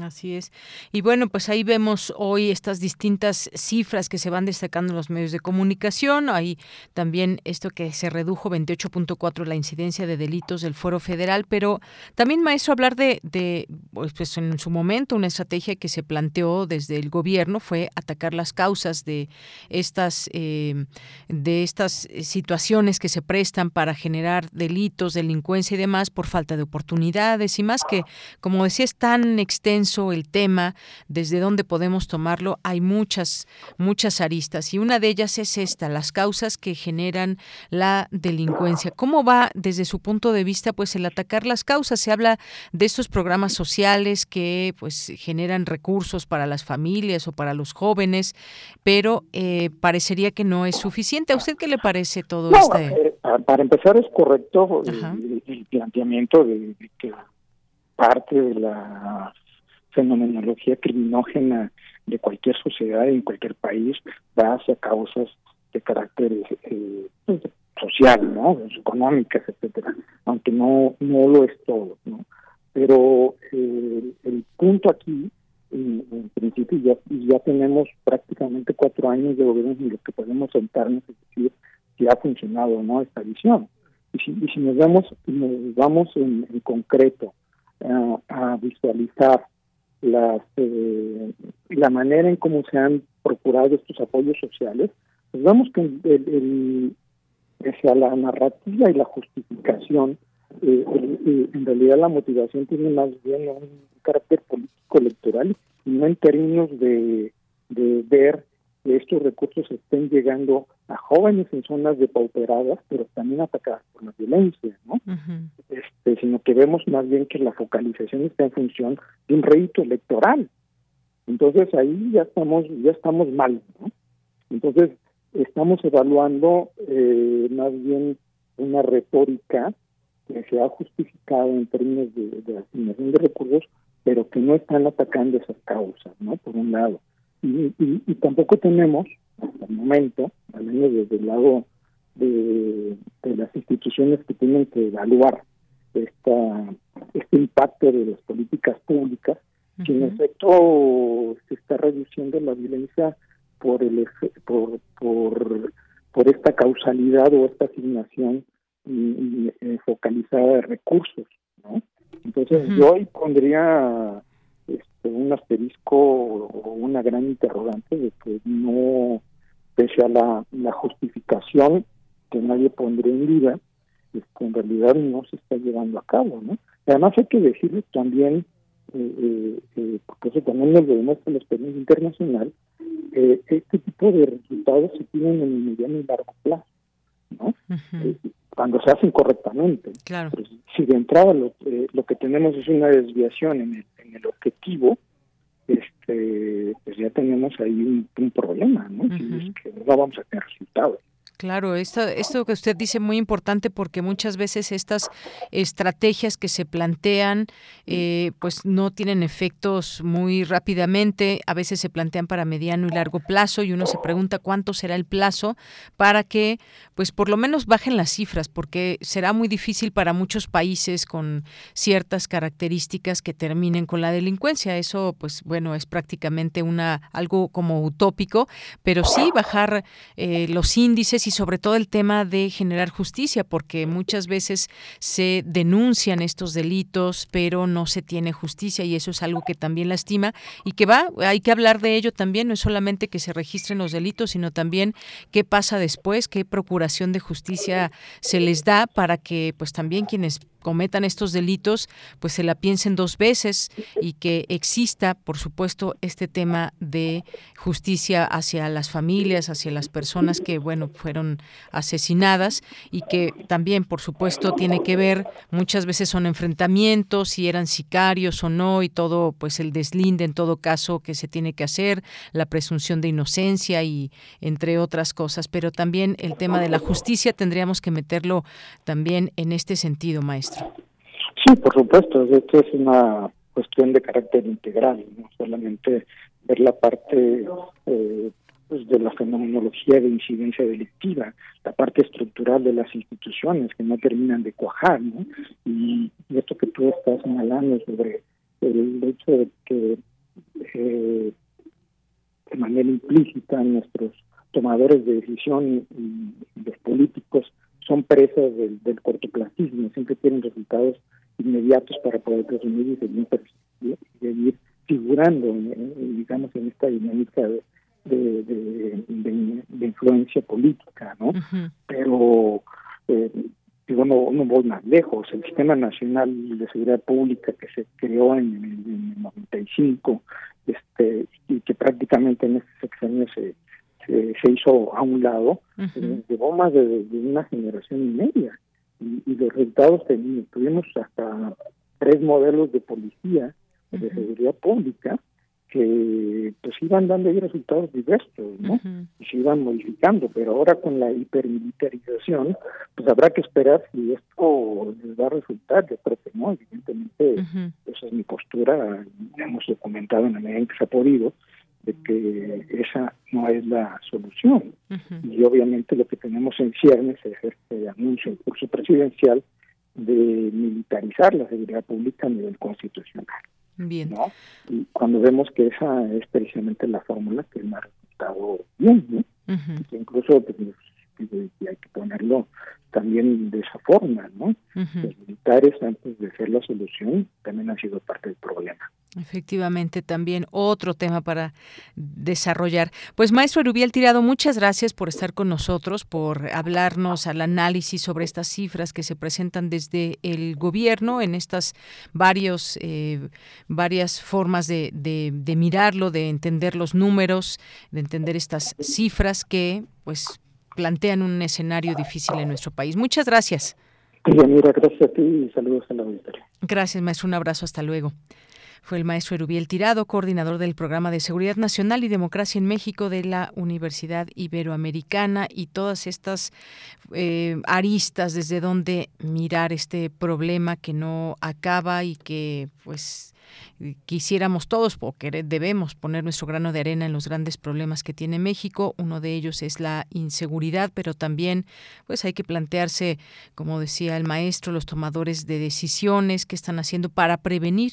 Así es. Y bueno, pues ahí vemos hoy estas distintas cifras que se van destacando en los medios de comunicación. Hay también esto que se redujo 28.4 la incidencia de delitos del Foro Federal, pero también, maestro, hablar de, de pues, pues en su momento una estrategia que se planteó desde el gobierno fue atacar las causas de estas, eh, de estas situaciones que se prestan para generar delitos, delincuencia y demás por falta de oportunidades y más que, como decía, es tan extenso el tema, desde dónde podemos tomarlo, hay muchas, muchas aristas y una de ellas es esta, las causas que generan la delincuencia. ¿Cómo va desde su punto de vista pues el atacar las causas? Se habla de estos programas sociales que pues generan recursos para las familias o para los jóvenes, pero eh, parecería que no es suficiente. ¿A usted qué le parece todo esto? Eh, para empezar es correcto el, el, planteamiento de que parte de la fenomenología criminógena de cualquier sociedad en cualquier país va hacia causas de carácter eh, pues, social, ¿no? económicas, etcétera, aunque no no lo es todo, ¿no? Pero eh, el punto aquí, en, principio, ya, ya tenemos prácticamente cuatro años de gobierno en los que podemos sentarnos y decir si ha funcionado o no esta visión. Y si, y si nos vamos, nos vamos en, concreto a visualizar las, eh, la manera en cómo se han procurado estos apoyos sociales, pues vemos que el, el, pese a la narrativa y la justificación, eh, en realidad la motivación tiene más bien un carácter político electoral y no en términos de, de ver que estos recursos estén llegando a jóvenes en zonas depauperadas, pero también atacadas por la violencia, ¿no? este, sino que vemos más bien que la focalización está en función de un rédito electoral. Entonces ahí ya estamos, ya estamos mal, ¿no? Entonces estamos evaluando eh, más bien una retórica que se ha justificado en términos de, de asignación de recursos, pero que no están atacando esas causas, ¿no? Por un lado. Y, y, tampoco tenemos, hasta el momento, al menos desde el lado de, las instituciones que tienen que evaluar esta, este impacto de las políticas públicas, que en efecto se está reduciendo la violencia por el por, por, por esta causalidad o esta asignación y, eh, focalizada de recursos, ¿no? Entonces yo hoy pondría este, un asterisco o una gran interrogante de que no, pese a la, justificación que nadie pondría en duda, este, en realidad no se está llevando a cabo, ¿no? Además hay que decirles también, eh, eh, eh, porque eso también nos lo demuestra la experiencia internacional, este tipo de resultados se tienen en el mediano y largo plazo, ¿no? cuando se hacen correctamente. Claro. si de entrada lo, lo que tenemos es una desviación en el, en el objetivo, este, pues ya tenemos ahí un, problema, ¿no? que no vamos a tener. Claro, esto, esto que usted dice es muy importante porque muchas veces estas estrategias que se plantean eh, pues no tienen efectos muy rápidamente, a veces se plantean para mediano y largo plazo y uno se pregunta cuánto será el plazo para que pues por lo menos bajen las cifras porque será muy difícil para muchos países con ciertas características que terminen con la delincuencia. Eso pues bueno es prácticamente una algo como utópico, pero sí bajar eh, los índices y sobre todo el tema de generar justicia, porque muchas veces se denuncian estos delitos, pero no se tiene justicia y eso es algo que también lastima y que va, hay que hablar de ello también, no es solamente que se registren los delitos, sino también qué pasa después, qué procuración de justicia se les da para que pues también quienes cometan estos delitos, pues se la piensen dos veces y que exista, por supuesto, este tema de justicia hacia las familias, hacia las personas que, bueno, fueron asesinadas y que también, por supuesto, tiene que ver, muchas veces son enfrentamientos, si eran sicarios o no y todo, pues el deslinde en todo caso que se tiene que hacer, la presunción de inocencia y entre otras cosas, pero también el tema de la justicia tendríamos que meterlo también en este sentido, maestro. Sí, por supuesto, esto es una cuestión de carácter integral, no solamente ver la parte eh, pues de la fenomenología de incidencia delictiva, la parte estructural de las instituciones que no terminan de cuajar, ¿no? Y, esto que tú estás señalando sobre el hecho de que eh, de manera implícita nuestros tomadores de decisión y los políticos son presas del, del cortoplacismo, siempre tienen resultados inmediatos para poder presumir y seguir, figurando, digamos, en esta dinámica de, de, influencia política, ¿no? Pero, eh, digo, no, no voy más lejos. El Sistema Nacional de Seguridad Pública que se creó en, el 95 este, y que prácticamente en este sexenio se se, hizo a un lado, eh, llevó más de, una generación y media. Y, los resultados tuvimos hasta tres modelos de policía, de seguridad pública, que pues iban dando ahí resultados diversos, ¿no? Y se iban modificando, pero ahora con la hipermilitarización, pues habrá que esperar si esto les va a resultar, yo creo que no, evidentemente esa es mi postura, hemos documentado en la medida en que se ha podido, de que esa no es la solución. Y obviamente lo que tenemos en ciernes es este anuncio en curso presidencial de militarizar la seguridad pública a nivel constitucional. Bien. ¿no? Y cuando vemos que esa es precisamente la fórmula que me ha resultado bien, ¿no? que incluso pues, hay que ponerlo también de esa forma, ¿no? Los militares, antes de ser la solución, también han sido parte del problema. Efectivamente, también otro tema para desarrollar. Pues maestro Erubiel Tirado, muchas gracias por estar con nosotros, por hablarnos al análisis sobre estas cifras que se presentan desde el gobierno en estas varios, eh, varias formas de, de mirarlo, de entender los números, de entender estas cifras que pues plantean un escenario difícil en nuestro país. Muchas gracias. gracias a ti y saludos a la auditoría. Gracias, maestro. Un abrazo. Hasta luego. Fue el maestro Erubiel Tirado, coordinador del Programa de Seguridad Nacional y Democracia en México de la Universidad Iberoamericana y todas estas eh, aristas desde donde mirar este problema que no acaba y que pues quisiéramos todos o debemos poner nuestro grano de arena en los grandes problemas que tiene México. Uno de ellos es la inseguridad, pero también pues hay que plantearse, como decía el maestro, los tomadores de decisiones que están haciendo para prevenir.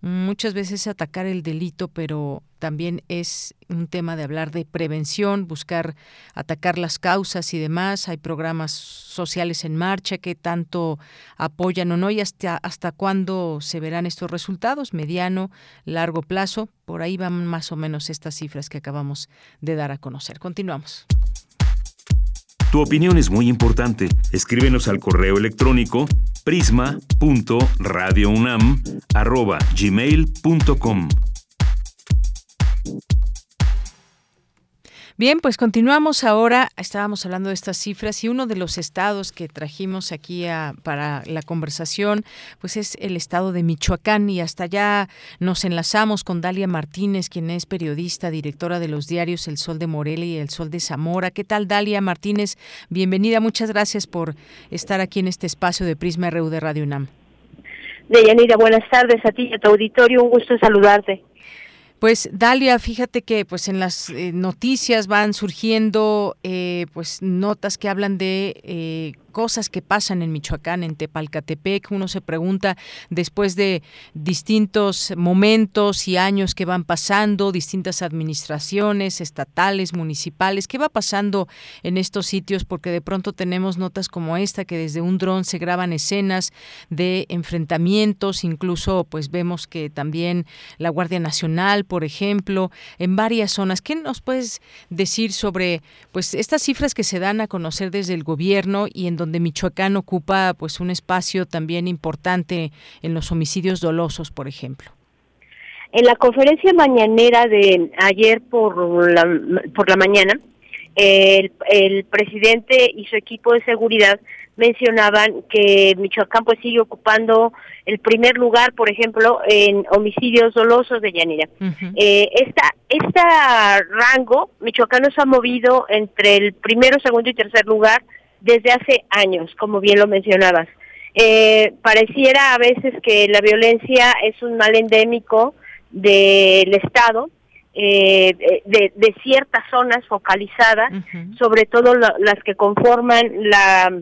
Muchas veces atacar el delito, pero también es un tema de hablar de prevención, buscar atacar las causas y demás. Hay programas sociales en marcha que tanto apoyan o no y hasta, hasta cuándo se verán estos resultados, mediano, largo plazo. Por ahí van más o menos estas cifras que acabamos de dar a conocer. Continuamos. Tu opinión es muy importante. Escríbenos al correo electrónico prisma.radiounam@gmail.com. Bien, pues continuamos ahora. Estábamos hablando de estas cifras y uno de los estados que trajimos aquí para la conversación, pues es el estado de Michoacán y hasta allá nos enlazamos con Dalia Martínez, quien es periodista, directora de los diarios El Sol de Morelia y El Sol de Zamora. ¿Qué tal, Dalia Martínez? Bienvenida. Muchas gracias por estar aquí en este espacio de Prisma RU de Radio UNAM. Deyanira, buenas tardes a ti y a tu auditorio. Un gusto saludarte. Pues Dalia, fíjate que pues en las eh, noticias van surgiendo eh, pues notas que hablan de eh, cosas que pasan en Michoacán, en Tepalcatepec. Uno se pregunta, después de distintos momentos y años que van pasando, distintas administraciones estatales, municipales, ¿qué va pasando en estos sitios? Porque de pronto tenemos notas como esta, que desde un dron se graban escenas de enfrentamientos, incluso pues vemos que también la Guardia Nacional, por ejemplo, en varias zonas. ¿Qué nos puedes decir sobre pues estas cifras que se dan a conocer desde el gobierno y en donde donde Michoacán ocupa pues un espacio también importante en los homicidios dolosos, por ejemplo. En la conferencia mañanera de ayer por la, por la mañana, el, el presidente y su equipo de seguridad mencionaban que Michoacán pues sigue ocupando el primer lugar, por ejemplo, en homicidios dolosos de Yanira. eh, esta, esta rango, Michoacán nos ha movido entre el primero, segundo y tercer lugar desde hace años, como bien lo mencionabas. Eh, pareciera a veces que la violencia es un mal endémico del Estado, eh, de, ciertas zonas focalizadas, sobre todo las que conforman la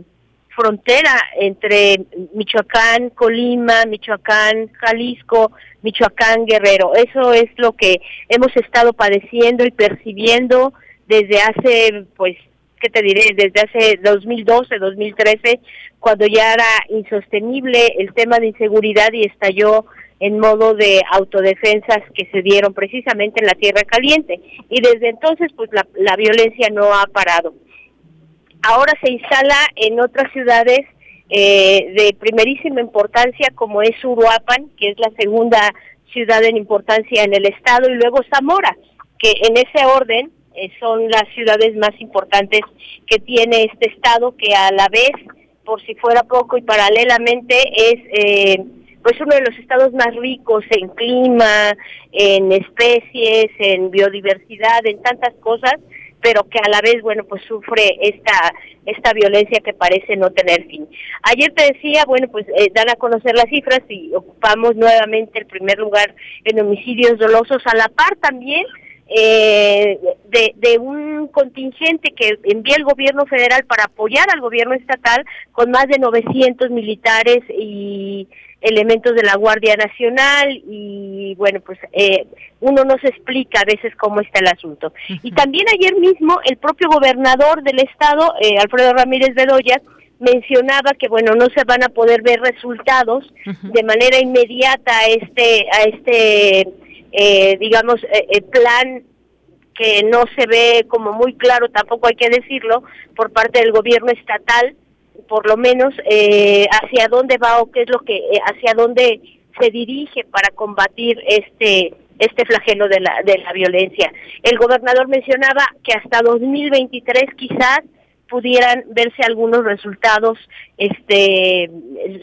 frontera entre Michoacán, Colima, Michoacán, Jalisco, Michoacán, Guerrero. Eso es lo que hemos estado padeciendo y percibiendo desde hace pues que te diré? Desde hace 2012, 2013, cuando ya era insostenible el tema de inseguridad y estalló en modo de autodefensas que se dieron precisamente en la Tierra Caliente. Y desde entonces, pues la, la violencia no ha parado. Ahora se instala en otras ciudades eh, de primerísima importancia, como es Uruapan, que es la segunda ciudad en importancia en el estado, y luego Zamora, que en ese orden eh, son las ciudades más importantes que tiene este estado, que a la vez, por si fuera poco y paralelamente, es eh, pues uno de los estados más ricos en clima, en especies, en biodiversidad, en tantas cosas, pero que a la vez, bueno, pues sufre esta esta violencia que parece no tener fin. Ayer te decía, bueno, pues eh, dan a conocer las cifras y ocupamos nuevamente el primer lugar en homicidios dolosos, a la par también eh, de, de, un contingente que envía el gobierno federal para apoyar al gobierno estatal con más de 900 militares y elementos de la Guardia Nacional y bueno, pues eh, uno no se explica a veces cómo está el asunto. Y también ayer mismo el propio gobernador del estado, eh, Alfredo Ramírez Bedoya, mencionaba que bueno no se van a poder ver resultados de manera inmediata a este a este eh, digamos, eh, el plan que no se ve como muy claro, tampoco hay que decirlo, por parte del gobierno estatal, por lo menos eh, hacia dónde va o qué es lo que, eh, hacia dónde se dirige para combatir este este flagelo de la, de la violencia. El gobernador mencionaba que hasta 2023 quizás pudieran verse algunos resultados este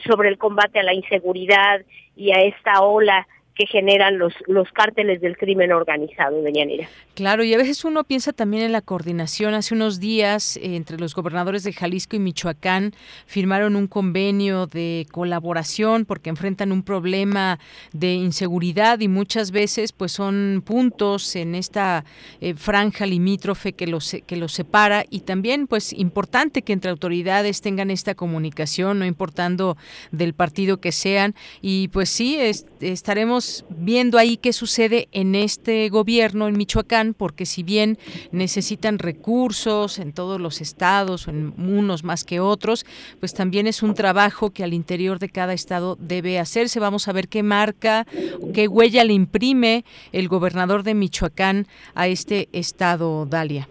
sobre el combate a la inseguridad y a esta ola que generan los, los cárteles del crimen organizado, de Yanira. Claro, y a veces uno piensa también en la coordinación. Hace unos días, eh, entre los gobernadores de Jalisco y Michoacán, firmaron un convenio de colaboración porque enfrentan un problema de inseguridad y muchas veces pues son puntos en esta eh, franja limítrofe que los, que los separa y también pues importante que entre autoridades tengan esta comunicación, no importando del partido que sean. Y pues sí, estaremos viendo ahí qué sucede en este gobierno en Michoacán, porque si bien necesitan recursos en todos los estados, en unos más que otros, pues también es un trabajo que al interior de cada estado debe hacerse. Vamos a ver qué marca, qué huella le imprime el gobernador de Michoacán a este estado, Dalia.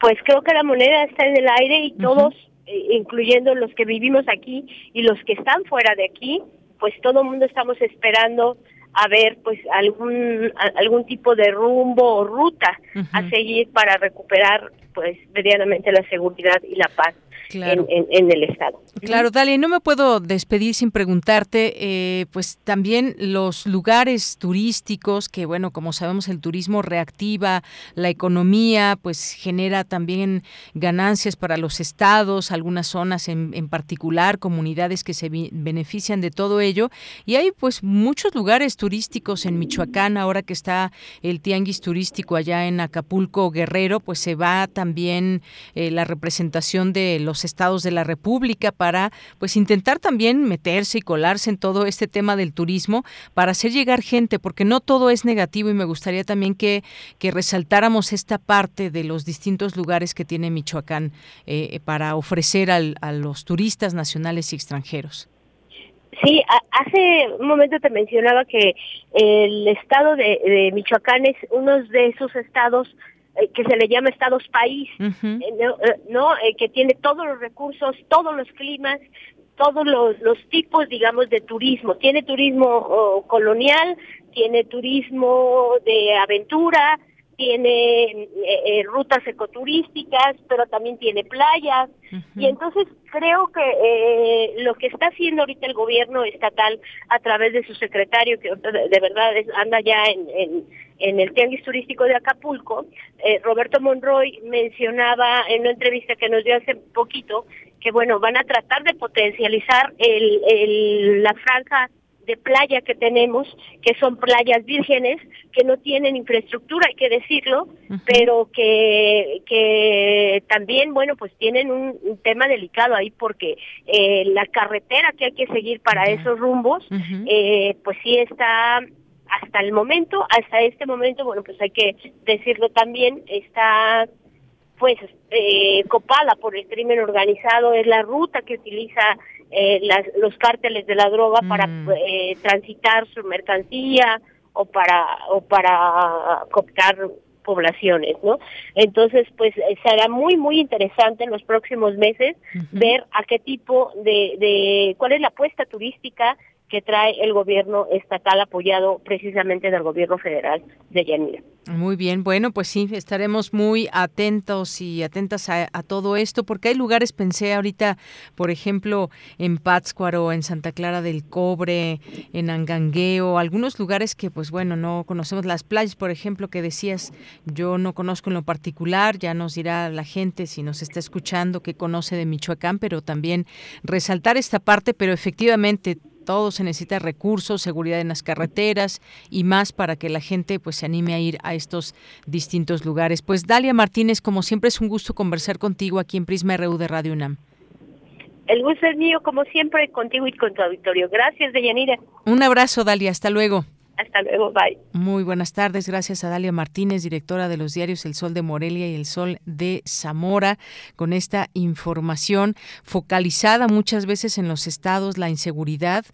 Pues creo que la moneda está en el aire y todos, eh, incluyendo los que vivimos aquí y los que están fuera de aquí, pues todo el mundo estamos esperando haber pues algún algún tipo de rumbo o ruta a seguir para recuperar pues medianamente la seguridad y la paz en, el Estado. Claro, Dalia, no me puedo despedir sin preguntarte, eh, pues también los lugares turísticos, que bueno, como sabemos el turismo reactiva la economía, pues genera también ganancias para los estados, algunas zonas en, en particular, comunidades que se benefician de todo ello. Y hay pues muchos lugares turísticos en Michoacán, ahora que está el tianguis turístico allá en Acapulco, Guerrero, pues se va también eh, la representación de los estados de la República para pues intentar también meterse y colarse en todo este tema del turismo para hacer llegar gente, porque no todo es negativo y me gustaría también que, que resaltáramos esta parte de los distintos lugares que tiene Michoacán eh, para ofrecer al, a los turistas nacionales y extranjeros. Sí, hace un momento te mencionaba que el estado de, de Michoacán es uno de esos estados eh, que se le llama Estados País, eh, ¿no? Eh, que tiene todos los recursos, todos los climas, todos los, los tipos, digamos, de turismo. Tiene turismo oh, colonial, tiene turismo de aventura, tiene eh, eh, rutas ecoturísticas, pero también tiene playas. Y entonces creo que eh, lo que está haciendo ahorita el gobierno estatal a través de su secretario, que de, verdad anda ya en, en, el Tianguis Turístico de Acapulco, Roberto Monroy mencionaba en una entrevista que nos dio hace poquito que, bueno, van a tratar de potencializar el, el, la franja de playa que tenemos, que son playas vírgenes, que no tienen infraestructura, hay que decirlo, pero que, que también, bueno, pues tienen un, tema delicado ahí porque eh, la carretera que hay que seguir para esos rumbos, eh, pues sí está hasta el momento, hasta este momento, bueno, pues hay que decirlo también, está pues eh, copada por el crimen organizado, es la ruta que utiliza eh, las, los cárteles de la droga para mm. eh, transitar su mercancía o para o para cooptar poblaciones, ¿no? Entonces, pues eh, será muy muy interesante en los próximos meses ver a qué tipo de, de cuál es la apuesta turística que trae el gobierno estatal apoyado precisamente del gobierno federal de Yanira. Muy bien, bueno, pues sí, estaremos muy atentos y atentas a, todo esto, porque hay lugares, pensé ahorita, por ejemplo, en Pátzcuaro, en Santa Clara del Cobre, en Angangueo, algunos lugares que, pues bueno, no conocemos. Las playas, por ejemplo, que decías, yo no conozco en lo particular, ya nos dirá la gente si nos está escuchando que conoce de Michoacán, pero también resaltar esta parte, pero efectivamente todo se necesita recursos, seguridad en las carreteras y más para que la gente pues se anime a ir a estos distintos lugares. Pues Dalia Martínez, como siempre es un gusto conversar contigo aquí en Prisma RU de Radio UNAM. El gusto es mío, como siempre, contigo y con tu auditorio. Gracias, Deyanira. Un abrazo, Dalia. Hasta luego. Hasta luego, bye. Muy buenas tardes, gracias a Dalia Martínez, directora de los diarios El Sol de Morelia y El Sol de Zamora, con esta información focalizada muchas veces en los estados, la inseguridad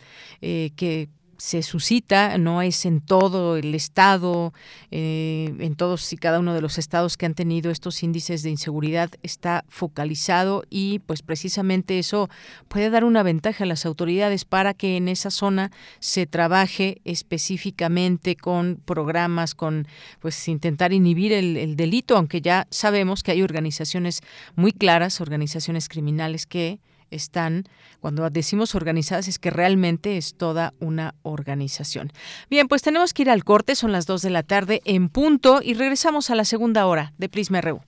eh, que se suscita, no es en todo el estado, eh, en todos y cada uno de los estados que han tenido estos índices de inseguridad, está focalizado y pues precisamente eso puede dar una ventaja a las autoridades para que en esa zona se trabaje específicamente con programas, con pues intentar inhibir el, el delito, aunque ya sabemos que hay organizaciones muy claras, organizaciones criminales que están, cuando decimos organizadas, es que realmente es toda una organización. Bien, pues tenemos que ir al corte, son las 2 de la tarde en punto y regresamos a la segunda hora de Prisma RU.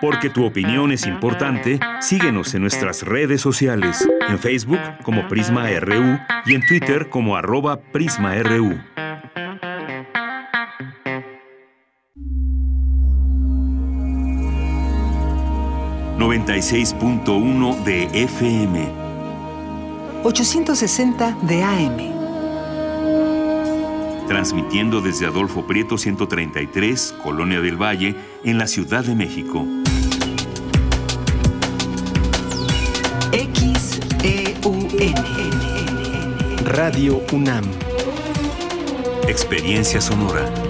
Porque tu opinión es importante, síguenos en nuestras redes sociales, en Facebook como Prisma RU y en Twitter como arroba PrismaRU. 96.1 de FM. 860 de AM. Transmitiendo desde Adolfo Prieto 133, Colonia del Valle, en la Ciudad de México. XEUN. Radio UNAM. Experiencia sonora.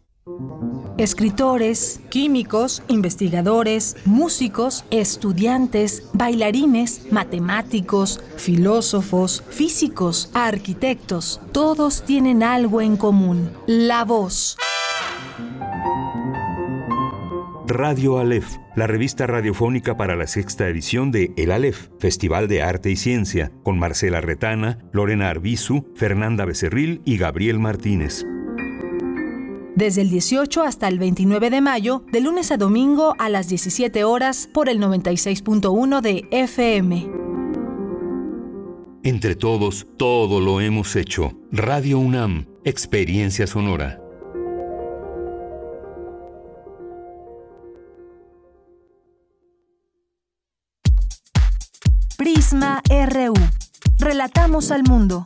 Escritores, químicos, investigadores, músicos, estudiantes, bailarines, matemáticos, filósofos, físicos, arquitectos, todos tienen algo en común, la voz. Radio Aleph, la revista radiofónica para la sexta edición de El Aleph, Festival de Arte y Ciencia, con Marcela Retana, Lorena Arbizu, Fernanda Becerril y Gabriel Martínez. Desde el 18 hasta el 29 de mayo, de lunes a domingo a las 17 horas por el 96.1 de FM. Entre todos, todo lo hemos hecho. Radio UNAM, Experiencia Sonora. Prisma RU. Relatamos al mundo.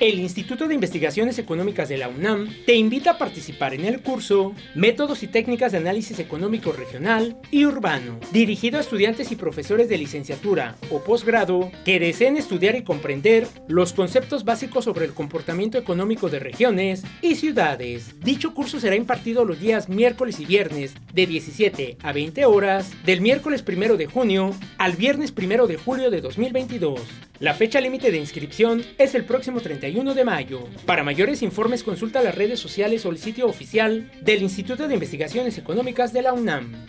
El Instituto de Investigaciones Económicas de la UNAM te invita a participar en el curso Métodos y técnicas de análisis económico regional y urbano, dirigido a estudiantes y profesores de licenciatura o posgrado que deseen estudiar y comprender los conceptos básicos sobre el comportamiento económico de regiones y ciudades. Dicho curso será impartido los días miércoles y viernes de 17 a 20 horas, del miércoles 1 de junio al viernes 1 de julio de 2022. La fecha límite de inscripción es el próximo 31 de mayo. Para mayores informes consulta las redes sociales o el sitio oficial del Instituto de Investigaciones Económicas de la UNAM.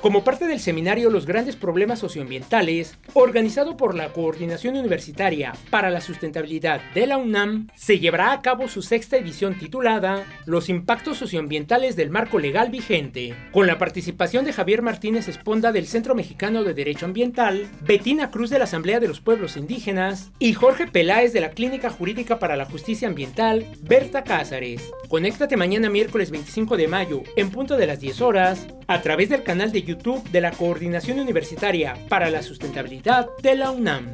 Como parte del seminario Los grandes problemas socioambientales, organizado por la Coordinación Universitaria para la Sustentabilidad de la UNAM, se llevará a cabo su sexta edición titulada Los impactos socioambientales del marco legal vigente, con la participación de Javier Martínez Esponda del Centro Mexicano de Derecho Ambiental, Betina Cruz de la Asamblea de los Pueblos Indígenas y Jorge Peláez de la Clínica Jurídica para la Justicia Ambiental, Berta Cázares. Conéctate mañana miércoles 25 de mayo en punto de las 10 horas a través del canal de YouTube de la Coordinación Universitaria para la Sustentabilidad de la UNAM.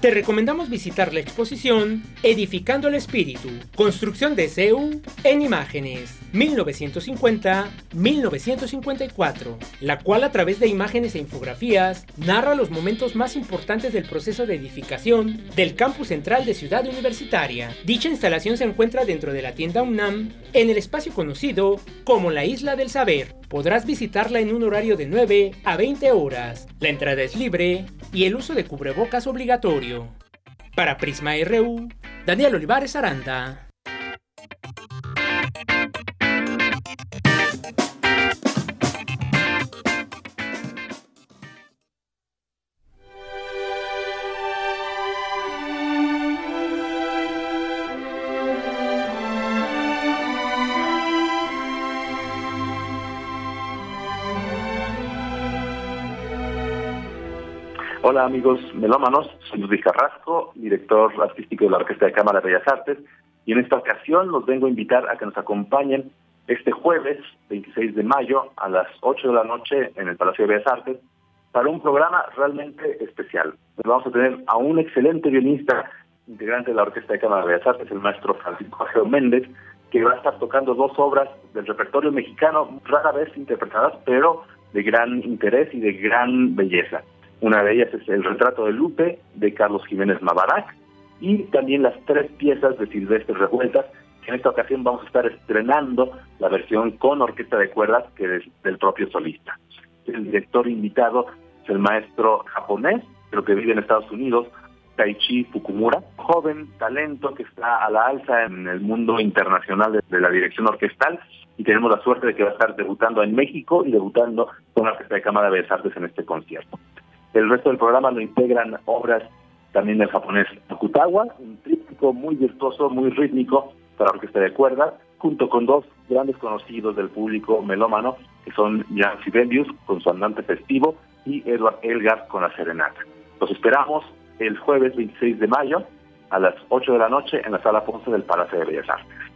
Te recomendamos visitar la exposición Edificando el Espíritu, construcción de CEU en imágenes, 1950-1954, la cual a través de imágenes e infografías narra los momentos más importantes del proceso de edificación del campus central de Ciudad Universitaria. Dicha instalación se encuentra dentro de la tienda UNAM en el espacio conocido como la Isla del Saber. Podrás visitarla en un horario de 9 a 20 horas. La entrada es libre y el uso de cubrebocas obligatorio. Para Prisma RU, Daniel Olivares Aranda. Hola amigos melómanos, soy Luis Carrasco, director artístico de la Orquesta de Cámara de Bellas Artes, y en esta ocasión los vengo a invitar a que nos acompañen este jueves 26 de mayo a las 8 de la noche en el Palacio de Bellas Artes para un programa realmente especial. Vamos a tener a un excelente guionista, integrante de la Orquesta de Cámara de Bellas Artes, el maestro Francisco Ageo Méndez, que va a estar tocando dos obras del repertorio mexicano, rara vez interpretadas, pero de gran interés y de gran belleza. Una de ellas es El retrato de Lupe, de Carlos Jiménez Mavarac, y también las tres piezas de Silvestre Revueltas, en esta ocasión vamos a estar estrenando la versión con orquesta de cuerdas que es del propio solista. El director invitado es el maestro japonés, pero que vive en Estados Unidos, Taichi Fukumura, joven talento que está a la alza en el mundo internacional de, la dirección orquestal y tenemos la suerte de que va a estar debutando en México y debutando con la Orquesta de Cámara de Bellas Artes en este concierto. El resto del programa lo integran obras también del japonés Akutawa, un tríptico muy virtuoso, muy rítmico para orquesta de cuerdas, junto con dos grandes conocidos del público melómano, que son Jan Sibelius con su andante festivo y Edward Elgar con la serenata. Los esperamos el jueves 26 de mayo a las 8 de la noche en la sala Ponce del Palacio de Bellas Artes.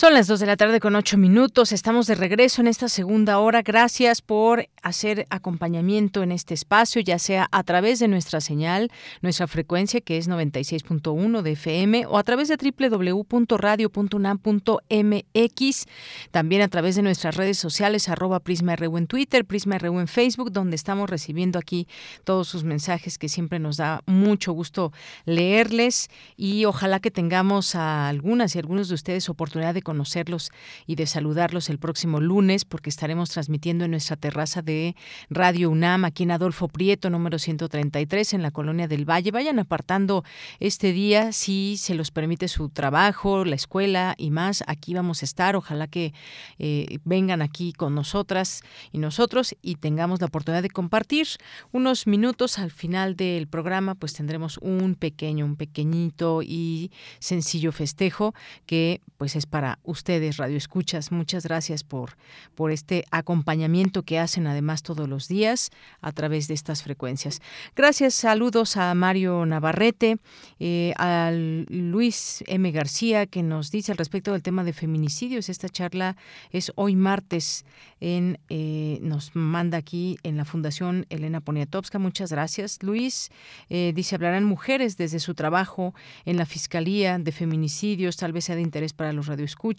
Son las 2 de la tarde con 8 minutos. Estamos de regreso en esta segunda hora. Gracias por hacer acompañamiento en este espacio, ya sea a través de nuestra señal, nuestra frecuencia que es 96.1 de FM o a través de www.radio.unam.mx, también a través de nuestras redes sociales arroba Prisma RU en Twitter, Prisma RU en Facebook, donde estamos recibiendo aquí todos sus mensajes que siempre nos da mucho gusto leerles y ojalá que tengamos a algunas y algunos de ustedes oportunidad de conocerlos y de saludarlos el próximo lunes porque estaremos transmitiendo en nuestra terraza de Radio UNAM, aquí en Adolfo Prieto, número 133, en la Colonia del Valle. Vayan apartando este día si se los permite su trabajo, la escuela y más. Aquí vamos a estar. Ojalá que eh, vengan aquí con nosotras y nosotros y tengamos la oportunidad de compartir unos minutos al final del programa, pues tendremos un pequeño, un pequeñito y sencillo festejo que pues es para ustedes, Radio Escuchas. Muchas gracias por, por este acompañamiento que hacen además todos los días a través de estas frecuencias. Gracias, saludos a Mario Navarrete, eh, a Luis M. García, que nos dice al respecto del tema de feminicidios. Esta charla es hoy martes en eh, nos manda aquí en la Fundación Elena Poniatowska. Muchas gracias, Luis. Eh, dice, hablarán mujeres desde su trabajo en la Fiscalía de Feminicidios, tal vez sea de interés para los radioescuchas,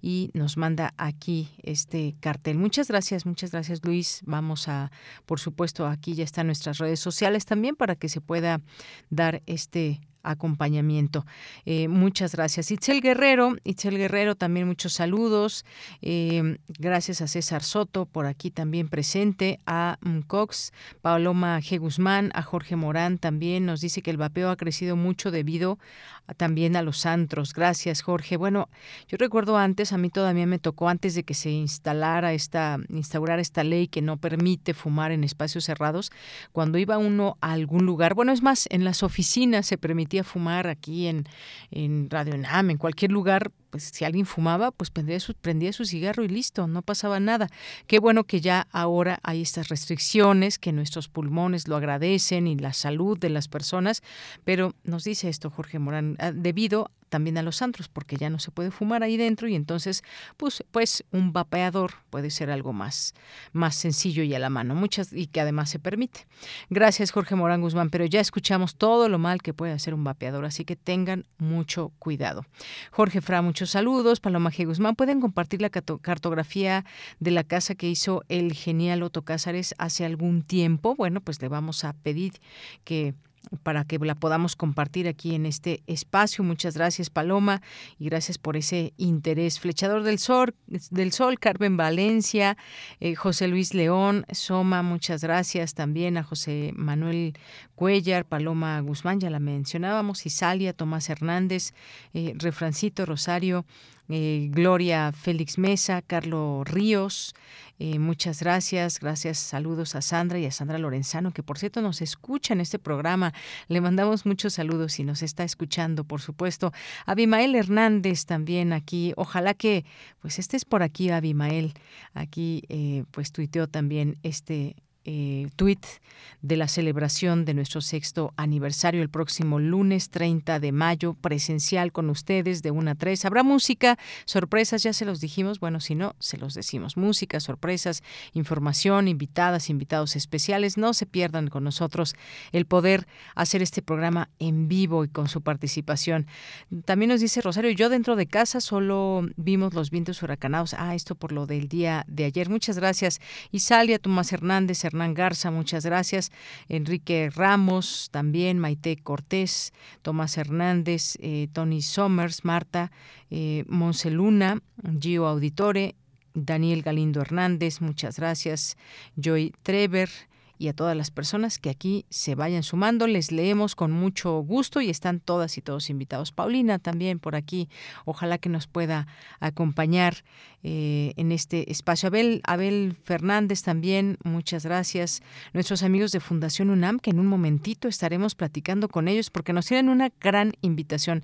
y nos manda aquí este cartel. Muchas gracias, muchas gracias, Luis. Vamos a, por supuesto, aquí ya están nuestras redes sociales también para que se pueda dar este acompañamiento. Eh, muchas gracias. Itzel Guerrero, Itzel Guerrero, también muchos saludos. Eh, gracias a César Soto, por aquí también presente, a Cox, Paloma G. Guzmán, a Jorge Morán también nos dice que el vapeo ha crecido mucho debido también a los antros. Gracias, Jorge. Bueno, yo recuerdo antes, a mí todavía me tocó antes de que se instalara esta, instaurar esta ley que no permite fumar en espacios cerrados, cuando iba uno a algún lugar, bueno, es más, en las oficinas se permitía fumar aquí en, en Radio NAM, en cualquier lugar, pues si alguien fumaba, pues prendía su, cigarro y listo, no pasaba nada. Qué bueno que ya ahora hay estas restricciones, que nuestros pulmones lo agradecen y la salud de las personas, pero nos dice esto Jorge Morán, ah, debido también a los antros porque ya no se puede fumar ahí dentro y entonces pues pues un vapeador puede ser algo más más sencillo y a la mano muchas y que además se permite gracias Jorge Morán Guzmán pero ya escuchamos todo lo mal que puede hacer un vapeador así que tengan mucho cuidado Jorge Fra muchos saludos. Paloma G. Guzmán pueden compartir la cartografía de la casa que hizo el genial Otto Cázares hace algún tiempo bueno pues le vamos a pedir que para que la podamos compartir aquí en este espacio. Muchas gracias, Paloma, y gracias por ese interés. Flechador del Sol, del Sol Carmen Valencia, eh, José Luis León, Soma, muchas gracias también a José Manuel Cuellar, Paloma Guzmán, ya la mencionábamos, Isalia, Tomás Hernández, eh, Refrancito Rosario, eh, Gloria Félix Mesa, Carlos Ríos, eh, muchas gracias, gracias, saludos a Sandra y a Sandra Lorenzano, que por cierto nos escucha en este programa. Le mandamos muchos saludos y nos está escuchando, por supuesto. Abimael Hernández también aquí, ojalá que pues estés por aquí, Abimael. Aquí eh, pues tuiteó también este eh, tweet de la celebración de nuestro sexto aniversario el próximo lunes 30 de mayo, presencial con ustedes de 1 a 3. Habrá música, sorpresas, ya se los dijimos, bueno, si no, se los decimos. Música, sorpresas, información, invitadas, invitados especiales. No se pierdan con nosotros el poder hacer este programa en vivo y con su participación. También nos dice Rosario, yo dentro de casa solo vimos los vientos huracanados. Ah, esto por lo del día de ayer. Muchas gracias. Isalia, Tomás Hernández, Hernán Garza, muchas gracias. Enrique Ramos, también Maite Cortés, Tomás Hernández, eh, Tony Somers, Marta eh, Monseluna, Gio Auditore, Daniel Galindo Hernández, muchas gracias. Joy Trever, y a todas las personas que aquí se vayan sumando. Les leemos con mucho gusto y están todas y todos invitados. Paulina también por aquí, ojalá que nos pueda acompañar eh, en este espacio. Abel, Abel Fernández también, muchas gracias. Nuestros amigos de Fundación UNAM, que en un momentito estaremos platicando con ellos porque nos tienen una gran invitación.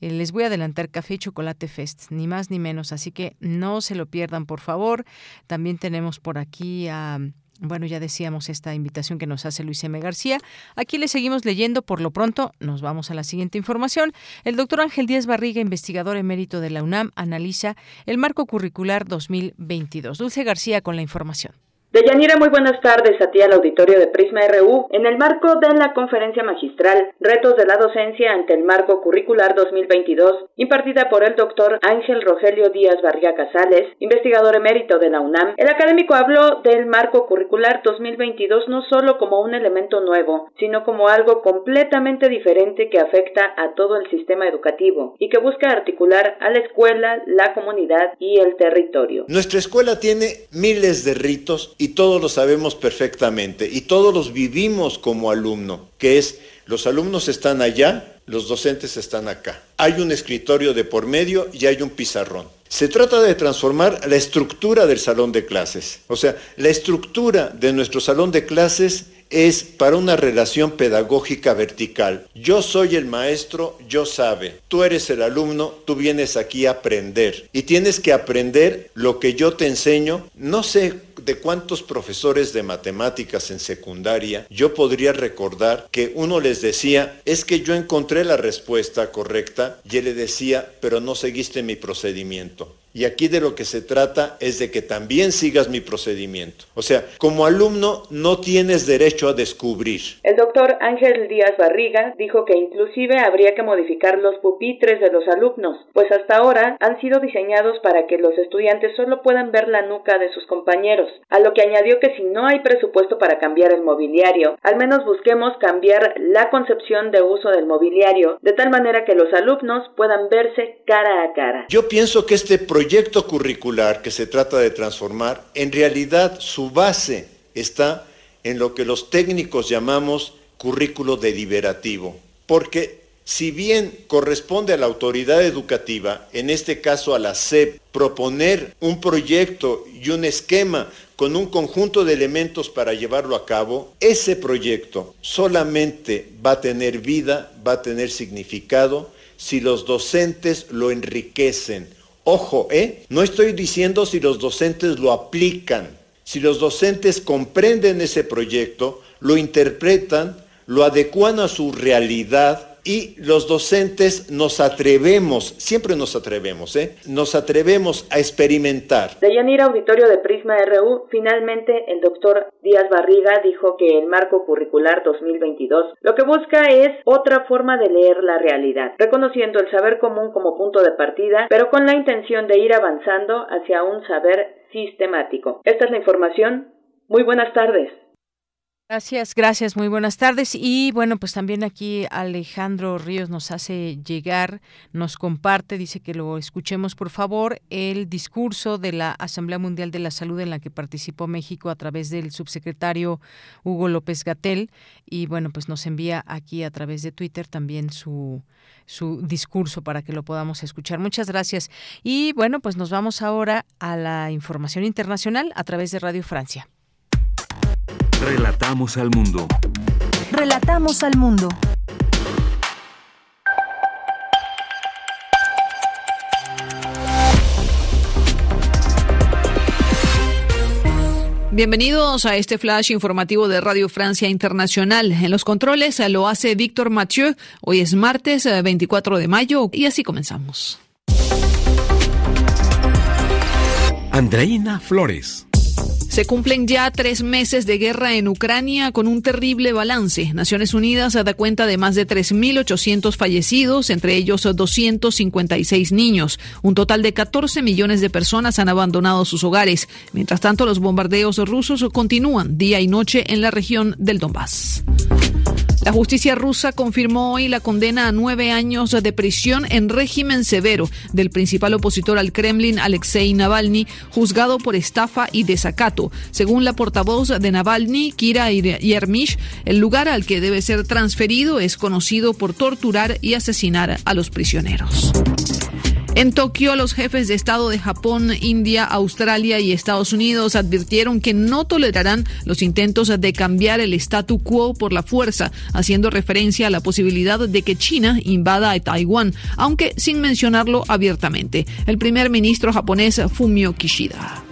Eh, les voy a adelantar Café y Chocolate Fest, ni más ni menos, así que no se lo pierdan, por favor. También tenemos por aquí a... Bueno, ya decíamos esta invitación que nos hace Luis M. García. Aquí le seguimos leyendo. Por lo pronto, nos vamos a la siguiente información. El doctor Ángel Díaz Barriga, investigador emérito de la UNAM, analiza el marco curricular 2022. Dulce García con la información. Deyanira, muy buenas tardes a ti al auditorio de Prisma RU. En el marco de la conferencia magistral Retos de la docencia ante el marco curricular 2022, impartida por el doctor Ángel Rogelio Díaz Barriga Casales, investigador emérito de la UNAM, el académico habló del marco curricular 2022 no solo como un elemento nuevo, sino como algo completamente diferente que afecta a todo el sistema educativo y que busca articular a la escuela, la comunidad y el territorio. Nuestra escuela tiene miles de ritos y todos lo sabemos perfectamente y todos los vivimos como alumno, que es los alumnos están allá, los docentes están acá. Hay un escritorio de por medio y hay un pizarrón. Se trata de transformar la estructura del salón de clases. O sea, la estructura de nuestro salón de clases es para una relación pedagógica vertical. Yo soy el maestro, yo sabe. Tú eres el alumno, tú vienes aquí a aprender. Y tienes que aprender lo que yo te enseño. No sé de cuántos profesores de matemáticas en secundaria yo podría recordar que uno les decía, es que yo encontré la respuesta correcta y él le decía, pero no seguiste mi procedimiento. Y aquí de lo que se trata es de que también sigas mi procedimiento. O sea, como alumno no tienes derecho a descubrir. El doctor Ángel Díaz Barriga dijo que inclusive habría que modificar los pupitres de los alumnos, pues hasta ahora han sido diseñados para que los estudiantes solo puedan ver la nuca de sus compañeros, a lo que añadió que si no hay presupuesto para cambiar el mobiliario, al menos busquemos cambiar la concepción de uso del mobiliario, de tal manera que los alumnos puedan verse cara a cara. Yo pienso que este proyecto proyecto curricular que se trata de transformar, en realidad su base está en lo que los técnicos llamamos currículo deliberativo, porque si bien corresponde a la autoridad educativa, en este caso a la SEP, proponer un proyecto y un esquema con un conjunto de elementos para llevarlo a cabo, ese proyecto solamente va a tener vida, va a tener significado si los docentes lo enriquecen, Ojo, ¿eh? No estoy diciendo si los docentes lo aplican. Si los docentes comprenden ese proyecto, lo interpretan, lo adecuan a su realidad y los docentes nos atrevemos, siempre nos atrevemos, ¿eh? Nos atrevemos a experimentar. De Yanira Auditorio de Prisma RU, finalmente el doctor Díaz Barriga dijo que el marco curricular 2022 lo que busca es otra forma de leer la realidad, reconociendo el saber común como punto de partida, pero con la intención de ir avanzando hacia un saber sistemático. Esta es la información. Muy buenas tardes. Gracias, gracias, muy buenas tardes. Y bueno, pues también aquí Alejandro Ríos nos hace llegar, nos comparte, dice que lo escuchemos por favor, el discurso de la Asamblea Mundial de la Salud en la que participó México a través del subsecretario Hugo López Gatel. Y bueno, pues nos envía aquí a través de Twitter también su, su discurso para que lo podamos escuchar. Muchas gracias. Y bueno, pues nos vamos ahora a la información internacional a través de Radio Francia. Relatamos al mundo. Relatamos al mundo. Bienvenidos a este flash informativo de Radio Francia Internacional. En los controles lo hace Víctor Mathieu. Hoy es martes 24 de mayo y así comenzamos. Andreina Flores. Se cumplen ya tres meses de guerra en Ucrania con un terrible balance. Naciones Unidas da cuenta de más de 3.800 fallecidos, entre ellos 256 niños. Un total de 14 millones de personas han abandonado sus hogares. Mientras tanto, los bombardeos rusos continúan día y noche en la región del Donbass. La justicia rusa confirmó hoy la condena a nueve años de prisión en régimen severo del principal opositor al Kremlin, Alexei Navalny, juzgado por estafa y desacato. Según la portavoz de Navalny, Kira Yermish, el lugar al que debe ser transferido es conocido por torturar y asesinar a los prisioneros. En Tokio, los jefes de Estado de Japón, India, Australia y Estados Unidos advirtieron que no tolerarán los intentos de cambiar el statu quo por la fuerza, haciendo referencia a la posibilidad de que China invada a Taiwán, aunque sin mencionarlo abiertamente. El primer ministro japonés Fumio Kishida.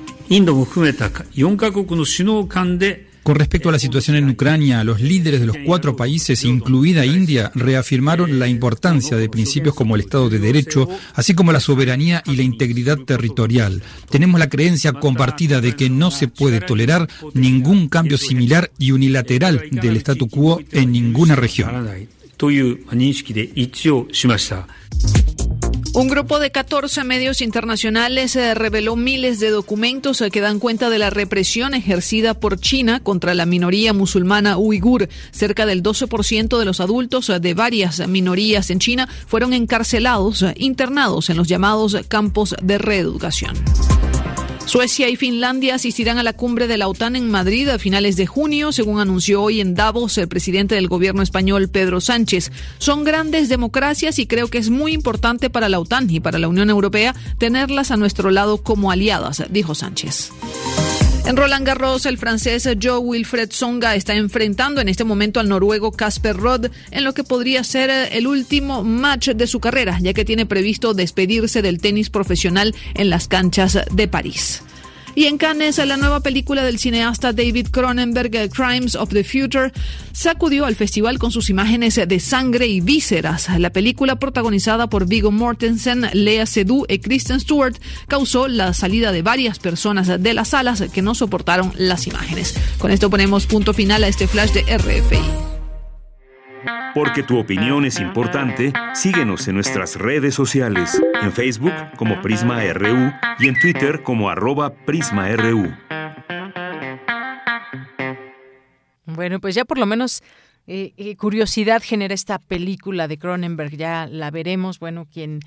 Con respecto a la situación en Ucrania, los líderes de los cuatro países, incluida India, reafirmaron la importancia de principios como el Estado de Derecho, así como la soberanía y la integridad territorial. Tenemos la creencia compartida de que no se puede tolerar ningún cambio similar y unilateral del statu quo en ninguna región. Un grupo de 14 medios internacionales eh, reveló miles de documentos eh, que dan cuenta de la represión ejercida por China contra la minoría musulmana uigur. Cerca del 12% de los adultos eh, de varias minorías en China fueron encarcelados, internados en los llamados campos de reeducación. Suecia y Finlandia asistirán a la cumbre de la OTAN en Madrid a finales de junio, según anunció hoy en Davos el presidente del gobierno español, Pedro Sánchez. Son grandes democracias y creo que es muy importante para la OTAN y para la Unión Europea tenerlas a nuestro lado como aliadas, dijo Sánchez. En Roland Garros, el francés Joe Wilfred Songa está enfrentando en este momento al noruego Casper Rod en lo que podría ser el último match de su carrera, ya que tiene previsto despedirse del tenis profesional en las canchas de París. Y en Cannes, la nueva película del cineasta David Cronenberg, Crimes of the Future, sacudió al festival con sus imágenes de sangre y vísceras. La película, protagonizada por Viggo Mortensen, Lea Seydoux y Kristen Stewart, causó la salida de varias personas de las salas que no soportaron las imágenes. Con esto ponemos punto final a este flash de RFI. Porque tu opinión es importante, síguenos en nuestras redes sociales, en Facebook como Prisma RU y en Twitter como arroba PrismaRU. Bueno, pues ya por lo menos eh, eh, curiosidad genera esta película de Cronenberg, ya la veremos, bueno, quien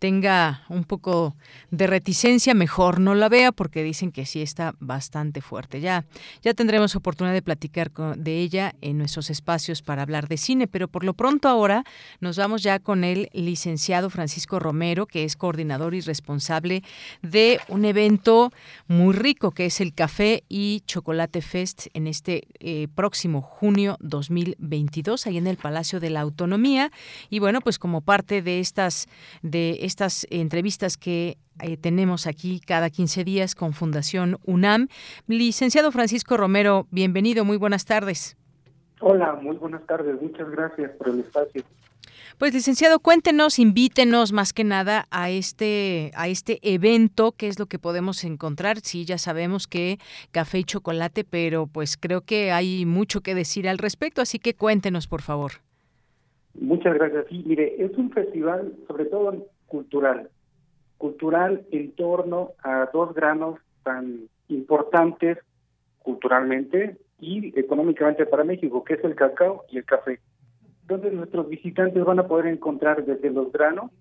tenga un poco de reticencia, mejor no la vea porque dicen que sí está bastante fuerte. Ya, ya tendremos oportunidad de platicar de ella en nuestros espacios para hablar de cine, pero por lo pronto ahora nos vamos ya con el licenciado Francisco Romero, que es coordinador y responsable de un evento muy rico que es el Café y Chocolate Fest en este eh, próximo junio 2022, ahí en el Palacio de la Autonomía. Y bueno, pues como parte de estas, de estas entrevistas que eh, tenemos aquí cada 15 días con Fundación UNAM. Licenciado Francisco Romero, bienvenido, muy buenas tardes. Hola, muy buenas tardes, muchas gracias por el espacio. Pues licenciado, cuéntenos, invítenos más que nada a este a este evento, qué es lo que podemos encontrar. Sí, ya sabemos que café y chocolate, pero pues creo que hay mucho que decir al respecto, así que cuéntenos, por favor. Muchas gracias. Sí, mire, es un festival sobre todo cultural. Cultural en torno a dos granos tan importantes culturalmente y económicamente para México, que es el cacao y el café. Entonces nuestros visitantes van a poder encontrar desde los granos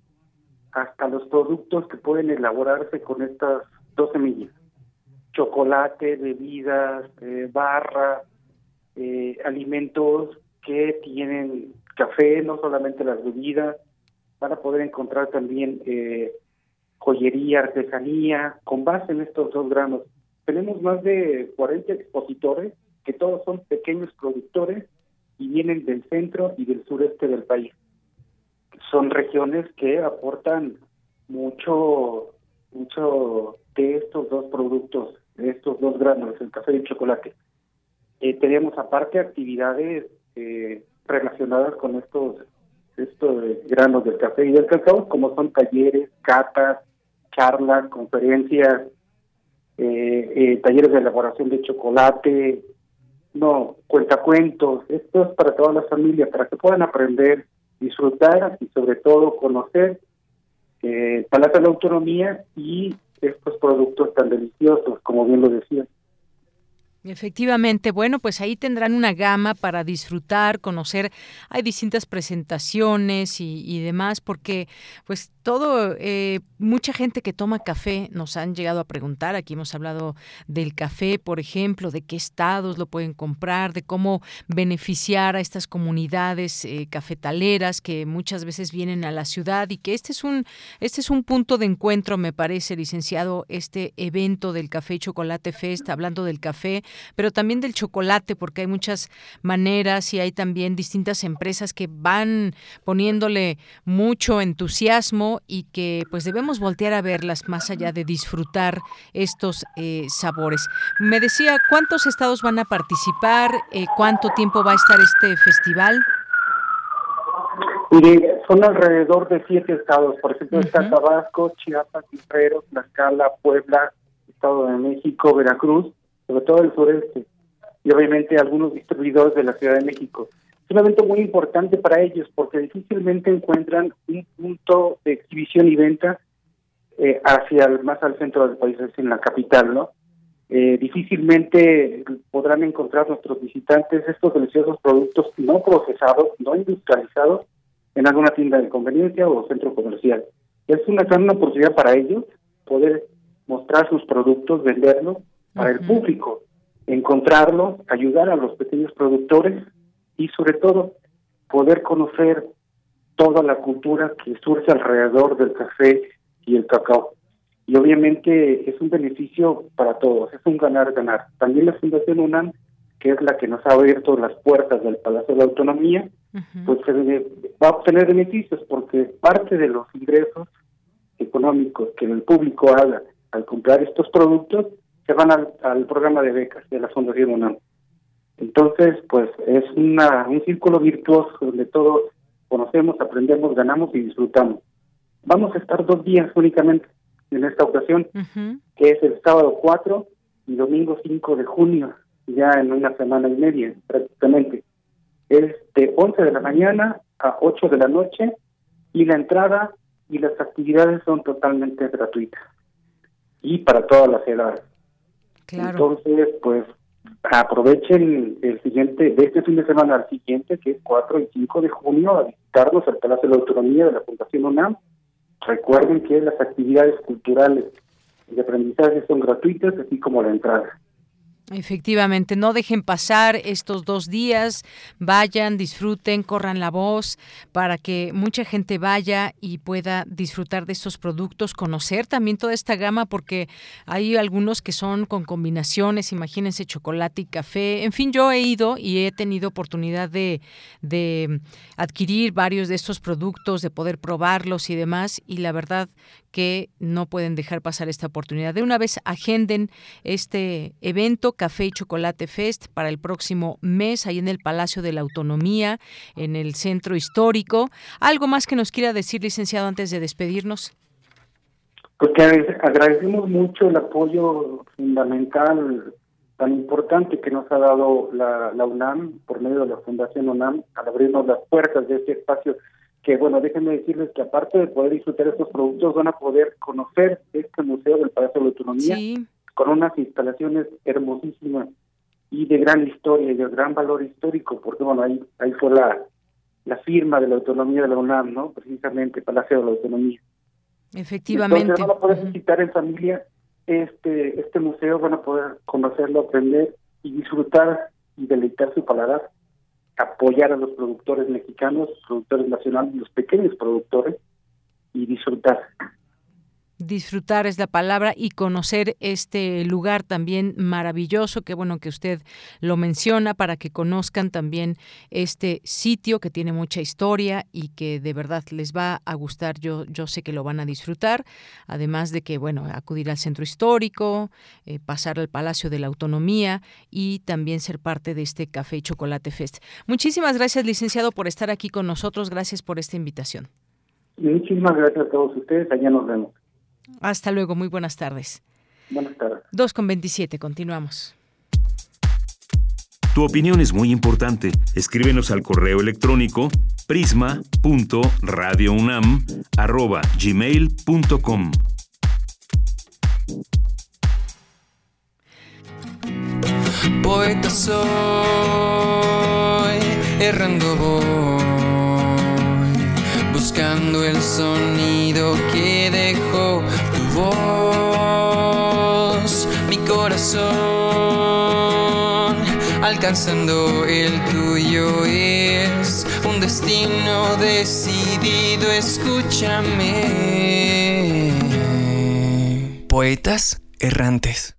hasta los productos que pueden elaborarse con estas dos semillas. Chocolate, bebidas, eh, barras, eh, alimentos que tienen café, no solamente las bebidas. Van a poder encontrar también eh, joyería, artesanía, con base en estos dos granos. Tenemos más de 40 expositores que todos son pequeños productores y vienen del centro y del sureste del país. Son regiones que aportan mucho, mucho de estos dos productos, de estos dos granos, el café y el chocolate. Eh, tenemos aparte actividades eh, relacionadas con estos estos granos del café y del cacao, como son talleres, catas, charlas, conferencias, eh, eh, talleres de elaboración de chocolate, no, cuentacuentos, esto es para toda la familia, para que puedan aprender, disfrutar y sobre todo conocer eh, Palacio de la Autonomía y estos productos tan deliciosos, como bien lo decía. Efectivamente, bueno, pues ahí tendrán una gama para disfrutar, conocer, hay distintas presentaciones y, demás, porque pues todo, eh, mucha gente que toma café nos han llegado a preguntar, aquí hemos hablado del café, por ejemplo, de qué estados lo pueden comprar, de cómo beneficiar a estas comunidades eh, cafetaleras que muchas veces vienen a la ciudad y que este es un, este es un punto de encuentro, me parece, licenciado, este evento del Café y Chocolate Fest, hablando del café pero también del chocolate, porque hay muchas maneras y hay también distintas empresas que van poniéndole mucho entusiasmo y que pues debemos voltear a verlas más allá de disfrutar estos eh, sabores. Me decía, ¿cuántos estados van a participar? Eh, ¿Cuánto tiempo va a estar este festival? son alrededor de siete estados, por ejemplo, está Tabasco, Chiapas, Guerrero, Tlaxcala, Puebla, Estado de México, Veracruz, sobre todo el sureste, y obviamente algunos distribuidores de la Ciudad de México. Es un evento muy importante para ellos porque difícilmente encuentran un punto de exhibición y venta eh, hacia más al centro del país, es en la capital, ¿no? Eh, difícilmente podrán encontrar nuestros visitantes estos deliciosos productos no procesados, no industrializados, en alguna tienda de conveniencia o centro comercial. Es una gran oportunidad para ellos poder mostrar sus productos, venderlos para el público, encontrarlo, ayudar a los pequeños productores y sobre todo poder conocer toda la cultura que surge alrededor del café y el cacao. Y obviamente es un beneficio para todos, es un ganar-ganar. También la Fundación UNAM, que es la que nos ha abierto las puertas del Palacio de la Autonomía, pues va a obtener beneficios porque parte de los ingresos económicos que el público haga al comprar estos productos se van al, programa de becas de la Fundación UNAM. Entonces, pues es una, un círculo virtuoso donde todos conocemos, aprendemos, ganamos y disfrutamos. Vamos a estar dos días únicamente en esta ocasión, que es el sábado 4 y domingo 5 de junio, ya en una semana y media prácticamente. Es de 11 de la mañana a 8 de la noche y la entrada y las actividades son totalmente gratuitas y para todas las edades. Entonces, pues aprovechen el siguiente, de este fin de semana al siguiente, que es 4 y 5 de junio, a visitarnos al Palacio de la Autonomía de la Fundación UNAM. Recuerden que las actividades culturales y de aprendizaje son gratuitas, así como la entrada. Efectivamente, no dejen pasar estos dos días, vayan, disfruten, corran la voz para que mucha gente vaya y pueda disfrutar de estos productos, conocer también toda esta gama, porque hay algunos que son con combinaciones, imagínense chocolate y café. En fin, yo he ido y he tenido oportunidad de, de adquirir varios de estos productos, de poder probarlos y demás, y la verdad que no pueden dejar pasar esta oportunidad. De una vez agenden este evento Café y Chocolate Fest para el próximo mes ahí en el Palacio de la Autonomía, en el centro histórico. ¿Algo más que nos quiera decir, licenciado, antes de despedirnos? Porque agradecemos mucho el apoyo fundamental tan importante que nos ha dado la, la UNAM por medio de la Fundación UNAM al abrirnos las puertas de este espacio que bueno, déjenme decirles que aparte de poder disfrutar estos productos, van a poder conocer este Museo del Palacio de la Autonomía con unas instalaciones hermosísimas y de gran historia y de gran valor histórico, porque bueno, ahí, ahí fue la, la firma de la autonomía de la UNAM, ¿no? Precisamente Palacio de la Autonomía. Efectivamente. Entonces van a poder visitar en familia este, este museo, van a poder conocerlo, aprender y disfrutar y deleitar su paladar, apoyar a los productores mexicanos, productores nacionales, los pequeños productores y disfrutar disfrutar es la palabra y conocer este lugar también maravilloso, que bueno que usted lo menciona para que conozcan también este sitio que tiene mucha historia y que de verdad les va a gustar, yo, yo sé que lo van a disfrutar, además de que bueno, acudir al centro histórico, eh, pasar al Palacio de la Autonomía y también ser parte de este Café y Chocolate Fest. Muchísimas gracias, licenciado, por estar aquí con nosotros, gracias por esta invitación. Muchísimas gracias a todos ustedes, allá nos vemos. Hasta luego, muy buenas tardes. Buenas tardes. 2 con 27, continuamos. Tu opinión es muy importante. Escríbenos al correo electrónico prisma.radiounam@gmail.com. Poeta soy, errando voy, buscando el sonido que mi corazón, alcanzando el tuyo es un destino decidido, escúchame. Poetas errantes.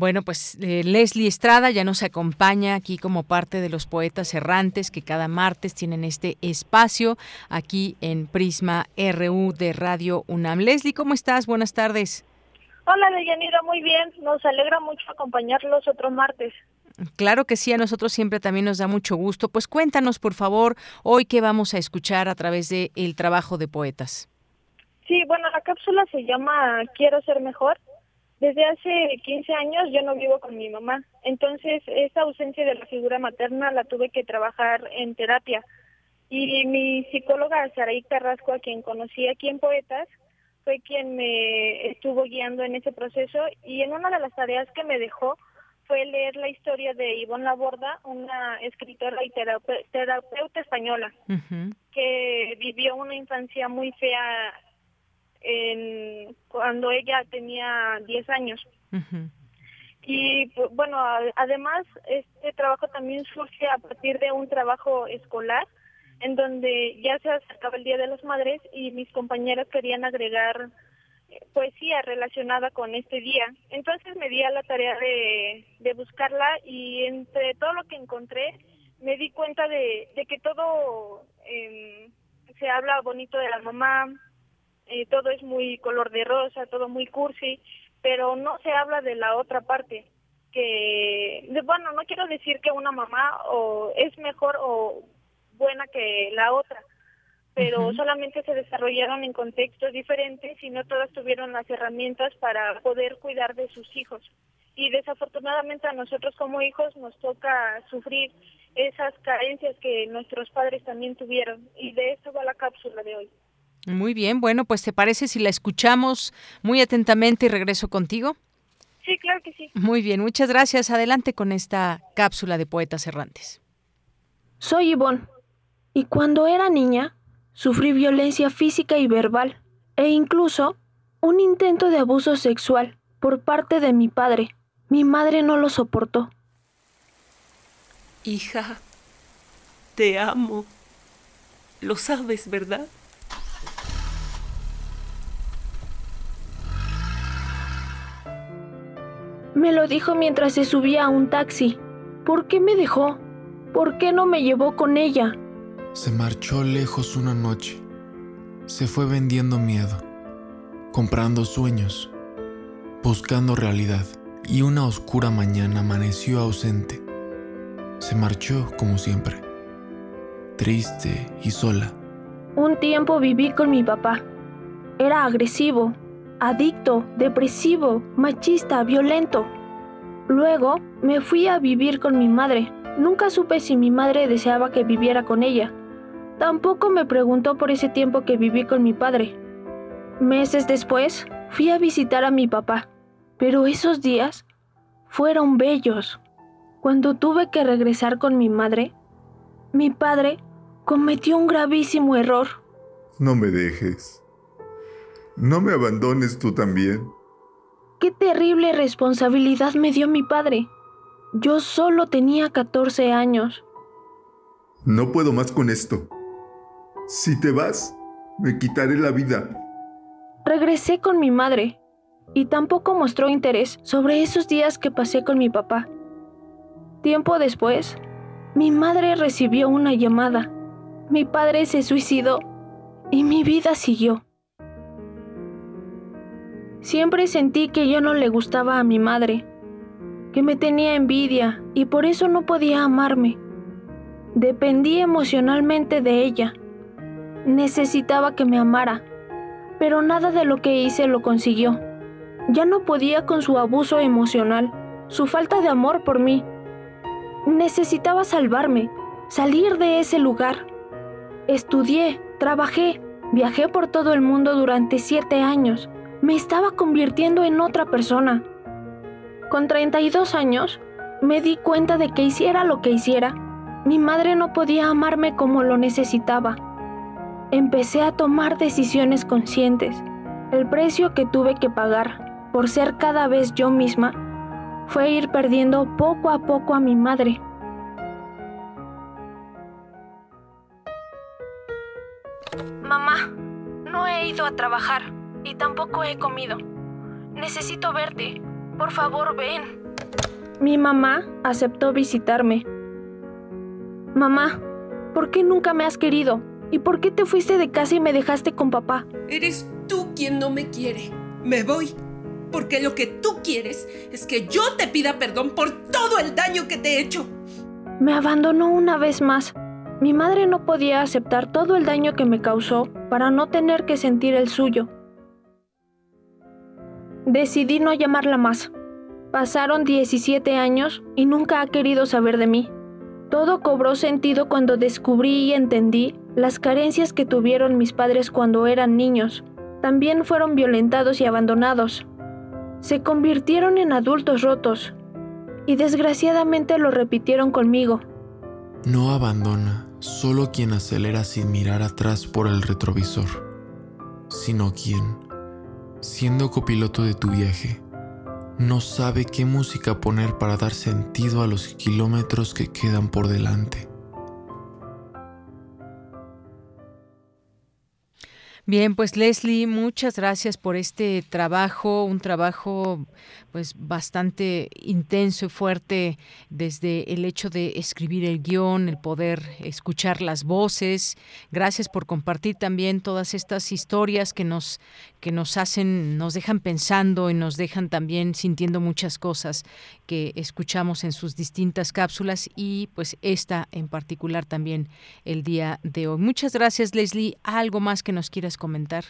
Bueno, pues eh, Leslie Estrada ya nos acompaña aquí como parte de los poetas errantes que cada martes tienen este espacio aquí en Prisma RU de Radio UNAM. Leslie, ¿cómo estás? Buenas tardes. Hola, Deyanira, muy bien. Nos alegra mucho acompañarlos otro martes. Claro que sí, a nosotros siempre también nos da mucho gusto. Pues cuéntanos, por favor, hoy qué vamos a escuchar a través de el trabajo de poetas. Sí, bueno, la cápsula se llama Quiero ser mejor desde hace 15 años yo no vivo con mi mamá, entonces esa ausencia de la figura materna la tuve que trabajar en terapia. Y mi psicóloga Saraí Carrasco, a quien conocí aquí en Poetas, fue quien me estuvo guiando en ese proceso. Y en una de las tareas que me dejó fue leer la historia de Ivonne Laborda, una escritora y terapeuta española, que vivió una infancia muy fea en, cuando ella tenía 10 años. Y pues, bueno, además este trabajo también surge a partir de un trabajo escolar en donde ya se acercaba el Día de las Madres y mis compañeras querían agregar eh, poesía relacionada con este día. Entonces me di a la tarea de, de buscarla y entre todo lo que encontré me di cuenta de, de que todo eh, se habla bonito de la mamá, eh, todo es muy color de rosa, todo muy cursi, pero no se habla de la otra parte, que, bueno, no quiero decir que una mamá o es mejor o buena que la otra, pero solamente se desarrollaron en contextos diferentes y no todas tuvieron las herramientas para poder cuidar de sus hijos. Y desafortunadamente a nosotros como hijos nos toca sufrir esas carencias que nuestros padres también tuvieron. Y de eso va la cápsula de hoy. Muy bien, bueno, pues te parece si la escuchamos muy atentamente y regreso contigo. Sí, claro que sí. Muy bien, muchas gracias. Adelante con esta cápsula de poetas errantes. Soy Ivonne y cuando era niña sufrí violencia física y verbal e incluso un intento de abuso sexual por parte de mi padre. Mi madre no lo soportó. Hija, te amo. Lo sabes, ¿verdad? Me lo dijo mientras se subía a un taxi. ¿Por qué me dejó? ¿Por qué no me llevó con ella? Se marchó lejos una noche. Se fue vendiendo miedo, comprando sueños, buscando realidad. Y una oscura mañana amaneció ausente. Se marchó como siempre, triste y sola. Un tiempo viví con mi papá. Era agresivo, adicto, depresivo, machista, violento. Luego me fui a vivir con mi madre. Nunca supe si mi madre deseaba que viviera con ella. Tampoco me preguntó por ese tiempo que viví con mi padre. Meses después, fui a visitar a mi papá, pero esos días fueron bellos. Cuando tuve que regresar con mi madre, mi padre cometió un gravísimo error. No me dejes. No me abandones tú también. Qué terrible responsabilidad me dio mi padre. Yo solo tenía 14 años. No puedo más con esto. Si te vas, me quitaré la vida. Regresé con mi madre y tampoco mostró interés sobre esos días que pasé con mi papá. Tiempo después, mi madre recibió una llamada. Mi padre se suicidó y mi vida siguió. Siempre sentí que yo no le gustaba a mi madre, que me tenía envidia y por eso no podía amarme. Dependí emocionalmente de ella. Necesitaba que me amara, pero nada de lo que hice lo consiguió. Ya no podía con su abuso emocional, su falta de amor por mí. Necesitaba salvarme, salir de ese lugar. Estudié, trabajé, viajé por todo el mundo durante siete años. Me estaba convirtiendo en otra persona. Con 32 años, me di cuenta de que hiciera lo que hiciera, mi madre no podía amarme como lo necesitaba. Empecé a tomar decisiones conscientes. El precio que tuve que pagar por ser cada vez yo misma fue ir perdiendo poco a poco a mi madre. Mamá, no he ido a trabajar y tampoco he comido. Necesito verte. Por favor, ven. Mi mamá aceptó visitarme. Mamá, ¿por qué nunca me has querido? ¿Y por qué te fuiste de casa y me dejaste con papá? Eres tú quien no me quiere. Me voy. Porque lo que tú quieres es que yo te pida perdón por todo el daño que te he hecho. Me abandonó una vez más. Mi madre no podía aceptar todo el daño que me causó para no tener que sentir el suyo. Decidí no llamarla más. Pasaron 17 años y nunca ha querido saber de mí. Todo cobró sentido cuando descubrí y entendí las carencias que tuvieron mis padres cuando eran niños. También fueron violentados y abandonados. Se convirtieron en adultos rotos y desgraciadamente lo repitieron conmigo. No abandona solo quien acelera sin mirar atrás por el retrovisor, sino quien, siendo copiloto de tu viaje, no sabe qué música poner para dar sentido a los kilómetros que quedan por delante. Bien, pues Leslie, muchas gracias por este trabajo, un trabajo pues bastante intenso y fuerte desde el hecho de escribir el guion, el poder escuchar las voces. Gracias por compartir también todas estas historias que nos que nos hacen, nos dejan pensando y nos dejan también sintiendo muchas cosas que escuchamos en sus distintas cápsulas y pues esta en particular también el día de hoy. Muchas gracias Leslie. ¿Algo más que nos quieras comentar?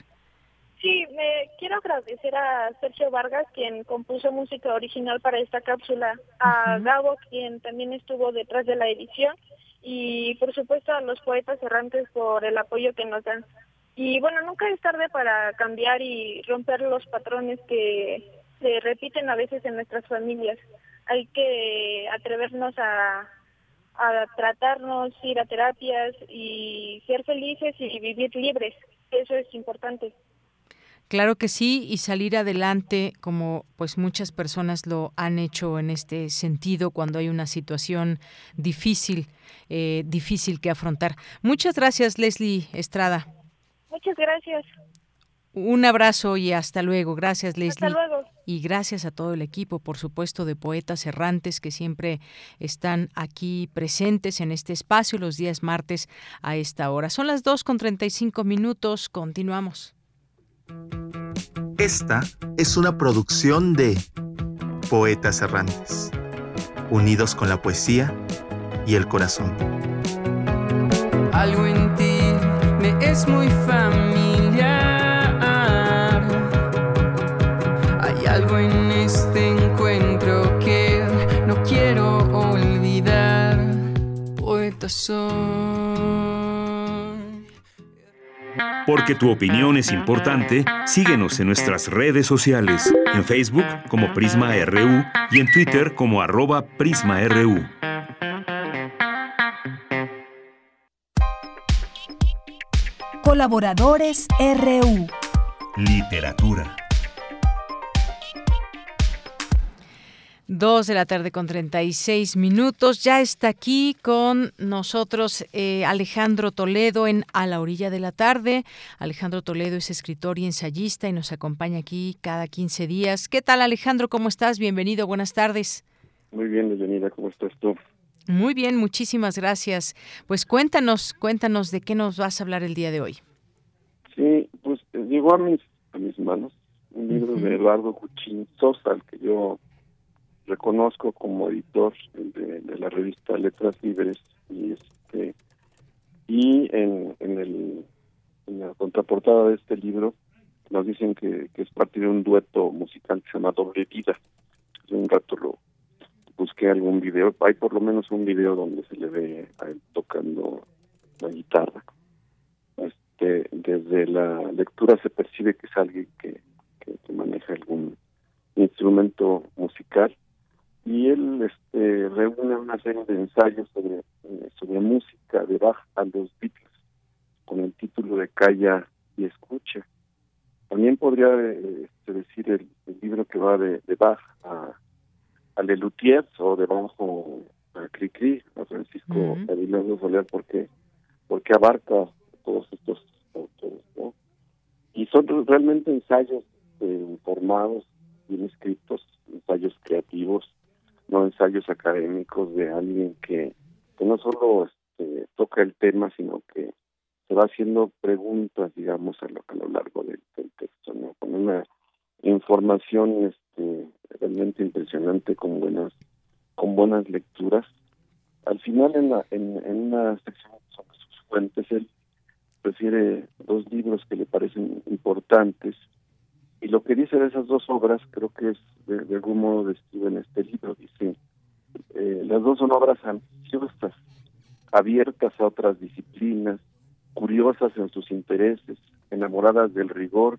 Sí, me quiero agradecer a Sergio Vargas, quien compuso música original para esta cápsula, a Gabo, quien también estuvo detrás de la edición, y por supuesto a los poetas errantes por el apoyo que nos dan. Y bueno, nunca es tarde para cambiar y romper los patrones que se repiten a veces en nuestras familias. Hay que atrevernos a, a tratarnos, ir a terapias y ser felices y vivir libres. Eso es importante. Claro que sí, y salir adelante como pues muchas personas lo han hecho en este sentido cuando hay una situación difícil, eh, difícil que afrontar. Muchas gracias, Leslie Estrada. Muchas gracias. Un abrazo y hasta luego. Gracias, Leslie. Hasta luego. Y gracias a todo el equipo, por supuesto, de Poetas Errantes que siempre están aquí presentes en este espacio los días martes a esta hora. Son las 2 con 35 minutos. Continuamos. Esta es una producción de Poetas Errantes, unidos con la poesía y el corazón. Algo en ti me es muy familiar. Algo en este encuentro que no quiero olvidar. Poeta soy. Porque tu opinión es importante, síguenos en nuestras redes sociales, en Facebook como Prisma RU y en Twitter como arroba PrismaRU. Colaboradores RU. Literatura. Dos de la tarde con 36 minutos. Ya está aquí con nosotros eh, Alejandro Toledo en A la orilla de la tarde. Alejandro Toledo es escritor y ensayista y nos acompaña aquí cada 15 días. ¿Qué tal Alejandro? ¿Cómo estás? Bienvenido. Buenas tardes. Muy bien, Leonida. ¿Cómo estás tú? Muy bien, muchísimas gracias. Pues cuéntanos, cuéntanos de qué nos vas a hablar el día de hoy. Sí, pues eh, llegó a mis, a mis manos un libro de Eduardo Cuchín Sosa, al que yo reconozco como editor de, la revista Letras Libres y este y en, en, el, en la contraportada de este libro nos dicen que, es parte de un dueto musical que se llama Doble Vida. Hace un rato lo busqué algún video, hay por lo menos un video donde se le ve a él tocando la guitarra. Este, desde la lectura se percibe que es alguien que, que maneja algún instrumento musical y él este, reúne una serie de ensayos sobre, eh, sobre música de Bach a los Beatles con el título de Calla y Escucha. También podría eh, este, decir el, libro que va de, de Bach a, a Lelutier o de Bajo a Cricri, a Francisco uh Soler, porque, porque abarca todos estos autores. ¿no? Y son realmente ensayos eh, informados, bien escritos, ensayos creativos, no ensayos académicos de alguien que, no solo este, toca el tema, sino que se va haciendo preguntas, digamos, a lo, a lo largo del, texto, ¿no? Con una información este, realmente impresionante, con buenas, con buenas lecturas. Al final, en, la, en, en una sección sobre sus fuentes, él prefiere dos libros que le parecen importantes y lo que dice de esas dos obras creo que es de, algún modo describe en este libro. Dice, eh, las dos son obras ambiciosas, abiertas a otras disciplinas, curiosas en sus intereses, enamoradas del rigor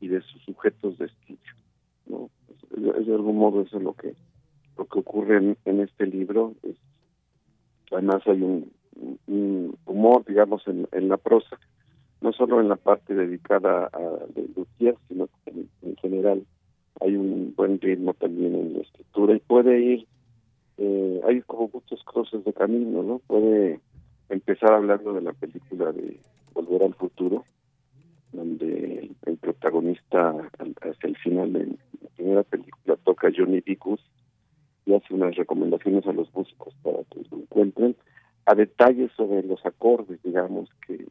y de sus sujetos de estudio. ¿no? Es, de algún modo eso es lo que lo que ocurre en, este libro. Es, además hay un, humor, digamos, en, en la prosa no solo en la parte dedicada a de Luthier, sino en, en general hay un buen ritmo también en la escritura y puede ir, eh, hay como muchos cruces de camino, ¿no? Puede empezar hablando de la película de Volver al Futuro, donde el, protagonista hacia el final de la primera película toca Johnny Dicus y hace unas recomendaciones a los músicos para que lo encuentren, a detalles sobre los acordes, digamos, que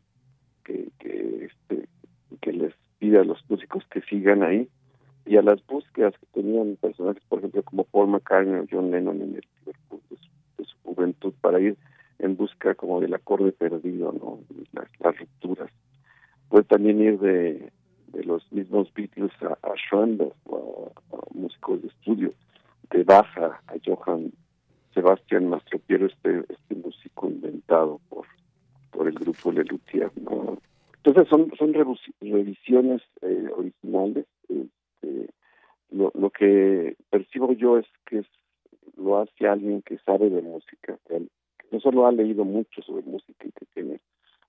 que, este, que les pide a los músicos que sigan ahí y a las búsquedas que tenían personajes, por ejemplo, como Paul McCartney o John Lennon en el Liverpool de su, juventud para ir en busca como del acorde perdido, ¿no? Las, rupturas. Puede también ir de, de los mismos Beatles a, a o a, músicos de estudio, de Baja a Johann Sebastian Mastropiero, este, este músico inventado por por el grupo Lelutier. ¿no? Entonces son, son revisiones eh, originales. Este, lo, lo que percibo yo es que lo hace alguien que sabe de música, que no solo ha leído mucho sobre música y que tiene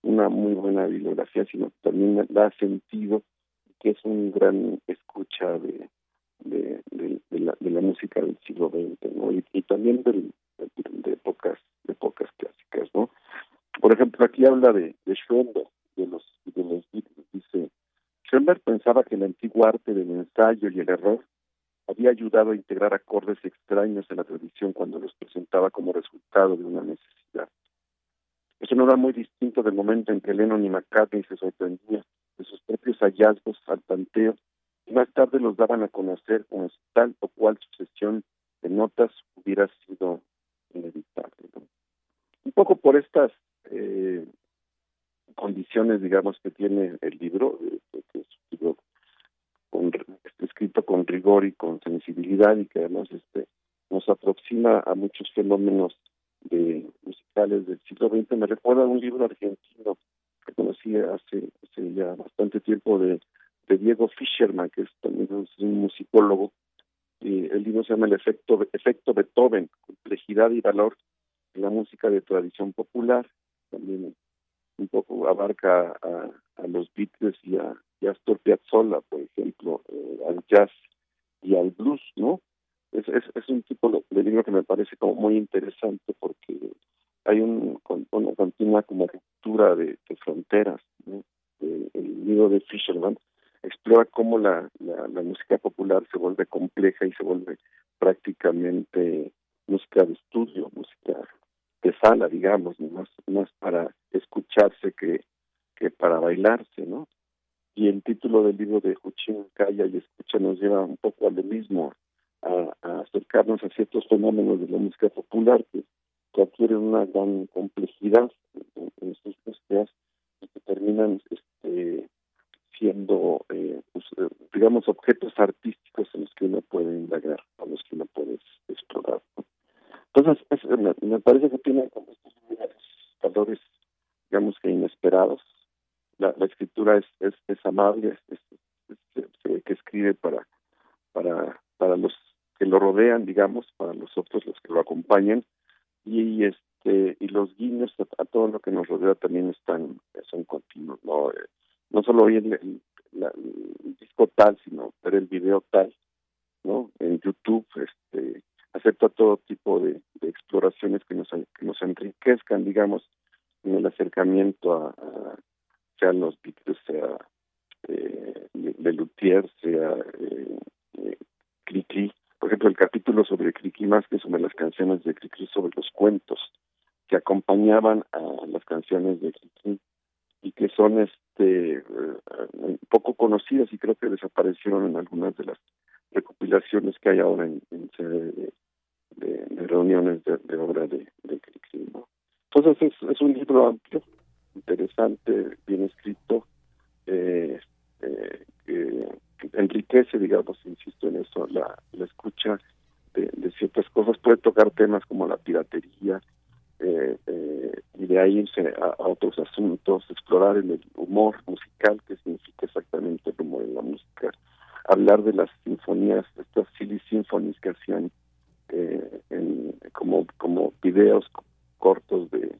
una muy buena bibliografía, sino que también la ha sentido que es un gran escucha de, de, de, la, de la música del siglo XX, ¿no? Y, y también del, de, épocas de épocas clásicas, ¿no? Por ejemplo, aquí habla de, Schoenberg, de los, de los Dice, Schoenberg pensaba que el antiguo arte del ensayo y el error había ayudado a integrar acordes extraños en la tradición cuando los presentaba como resultado de una necesidad. Eso no era muy distinto del momento en que Lennon y McCartney se sorprendían de sus propios hallazgos al tanteo y más tarde los daban a conocer como si tal o cual sucesión de notas hubiera sido inevitable. Un poco por estas eh, condiciones, digamos, que tiene el libro, eh, que es un libro con, escrito con rigor y con sensibilidad y que además este nos aproxima a muchos fenómenos de musicales del siglo XX. Me recuerda a un libro argentino que conocí hace, hace ya bastante tiempo de, de Diego Fischerman, que es también un musicólogo. Y el libro se llama El efecto, efecto Beethoven, complejidad y valor de la música de tradición popular. También un poco abarca a, a los Beatles y a, Astor Piazzolla, por ejemplo, eh, al jazz y al blues, ¿no? Es, es, es un tipo de libro que me parece como muy interesante porque hay un, una continua como ruptura de, fronteras. el libro de Fisherman explora cómo la, la, música popular se vuelve compleja y se vuelve prácticamente música de estudio, música de sala, digamos, más, más para escucharse que, que para bailarse, ¿no? Y el título del libro de Juchín Calla y Escucha nos lleva un poco a lo mismo, a, acercarnos a ciertos fenómenos de la música popular que adquieren una gran complejidad en, sus búsquedas y que terminan este, siendo, eh, pues, eh, digamos, objetos artísticos en los que uno puede indagar, a los que uno puede explorar. Entonces, me, parece que tiene como estos valores, digamos que inesperados. La, escritura es, es, es amable, se ve que escribe para, para, para los que lo rodean, digamos, para los otros, los que lo acompañan, y este y los guiños a, todo lo que nos rodea también están son continuos no eh, no solo oír el, disco tal sino ver el video tal no en YouTube este acepta todo tipo de, exploraciones que nos que nos enriquezcan digamos en el acercamiento a, sean los Beatles sea eh, Luthier sea eh, eh por ejemplo, el capítulo sobre Cricri más que sobre las canciones de Cricri, sobre los cuentos que acompañaban a las canciones de Cricri y que son este eh, poco conocidas y creo que desaparecieron en algunas de las recopilaciones que hay ahora en, sede de, reuniones de, obra de, de Entonces es, un libro amplio, interesante, bien escrito, eh, eh, enriquece, digamos, insisto en eso, la, la escucha de, ciertas cosas, puede tocar temas como la piratería, eh, eh, y de ahí irse a, otros asuntos, explorar el humor musical, que significa exactamente el humor en la música, hablar de las sinfonías, estas silly symphonies que hacían eh, como, como videos cortos de,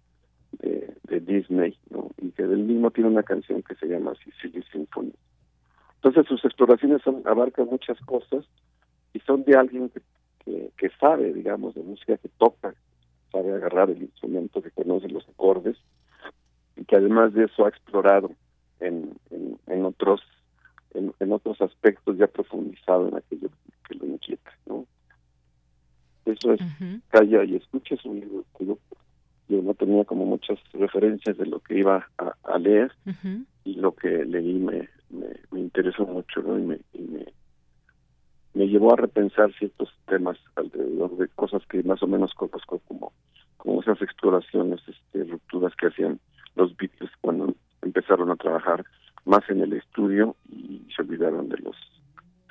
de, Disney, y que del mismo tiene una canción que se llama Silly Symphony. Entonces sus exploraciones abarcan muchas cosas y son de alguien que, que, sabe, digamos, de música que toca, sabe agarrar el instrumento, que conoce los acordes y que además de eso ha explorado en, en, otros en, otros aspectos ya profundizado en aquello que lo inquieta, ¿no? Eso es Calla y Escucha, es un libro que yo, no tenía como muchas referencias de lo que iba a, leer y lo que leí me, me, interesó mucho ¿no? y, me, me, llevó a repensar ciertos temas alrededor de cosas que más o menos conozco como como esas exploraciones, este, rupturas que hacían los Beatles cuando empezaron a trabajar más en el estudio y se olvidaron de los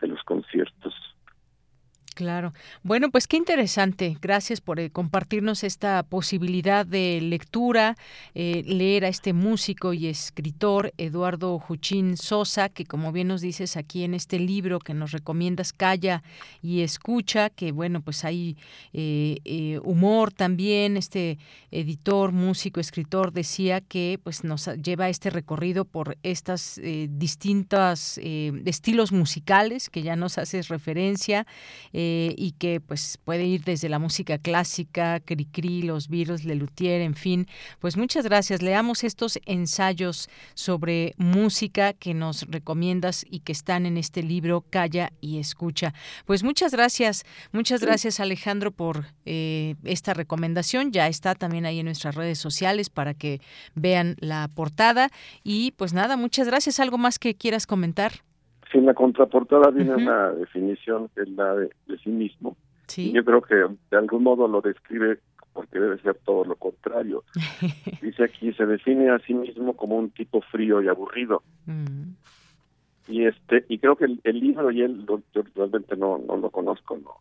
de los conciertos. Claro. Bueno, pues qué interesante. Gracias por eh, compartirnos esta posibilidad de lectura, eh, leer a este músico y escritor Eduardo Juchín Sosa, que como bien nos dices aquí en este libro que nos recomiendas, Calla y Escucha, que bueno, pues hay eh, humor también. Este editor, músico, escritor decía que pues nos lleva a este recorrido por estas distintas estilos musicales que ya nos haces referencia. Eh, y que pues puede ir desde la música clásica, Cricri, los Beatles, Lelutier, en fin. Pues muchas gracias. Leamos estos ensayos sobre música que nos recomiendas y que están en este libro Calla y Escucha. Pues muchas gracias, muchas gracias Alejandro por eh, esta recomendación. Ya está también ahí en nuestras redes sociales para que vean la portada. Y pues nada, muchas gracias. ¿Algo más que quieras comentar? Si en la contraportada viene una definición que es la de, sí mismo. ¿Sí? yo creo que de algún modo lo describe porque debe ser todo lo contrario. [laughs] Dice aquí, se define a sí mismo como un tipo frío y aburrido. Mm. Y este y creo que el, libro y él, yo realmente no, no lo conozco, no,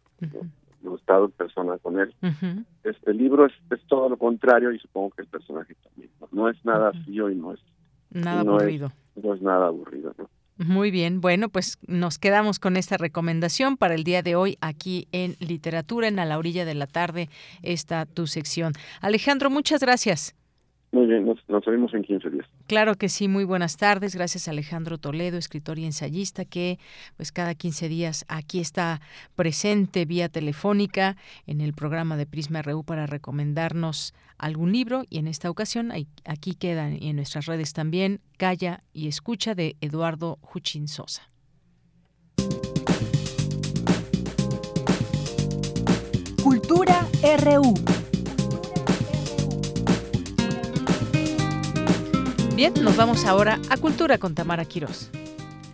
no, he estado en persona con él. Este libro es, es todo lo contrario y supongo que el personaje también. No, es nada frío y no es Nada aburrido. no es nada aburrido, ¿no? Muy bien, bueno, pues nos quedamos con esta recomendación para el día de hoy aquí en Literatura en A la Orilla de la Tarde, esta tu sección. Alejandro, muchas gracias. Muy bien, nos, nos vemos en 15 días. Claro que sí, muy buenas tardes. Gracias a Alejandro Toledo, escritor y ensayista, que pues cada 15 días aquí está presente vía telefónica en el programa de Prisma RU para recomendarnos algún libro y en esta ocasión aquí quedan y en nuestras redes también Calla y Escucha de Eduardo Juchín Sosa. Cultura RU. Bien, nos vamos ahora a Cultura con Tamara Quirós.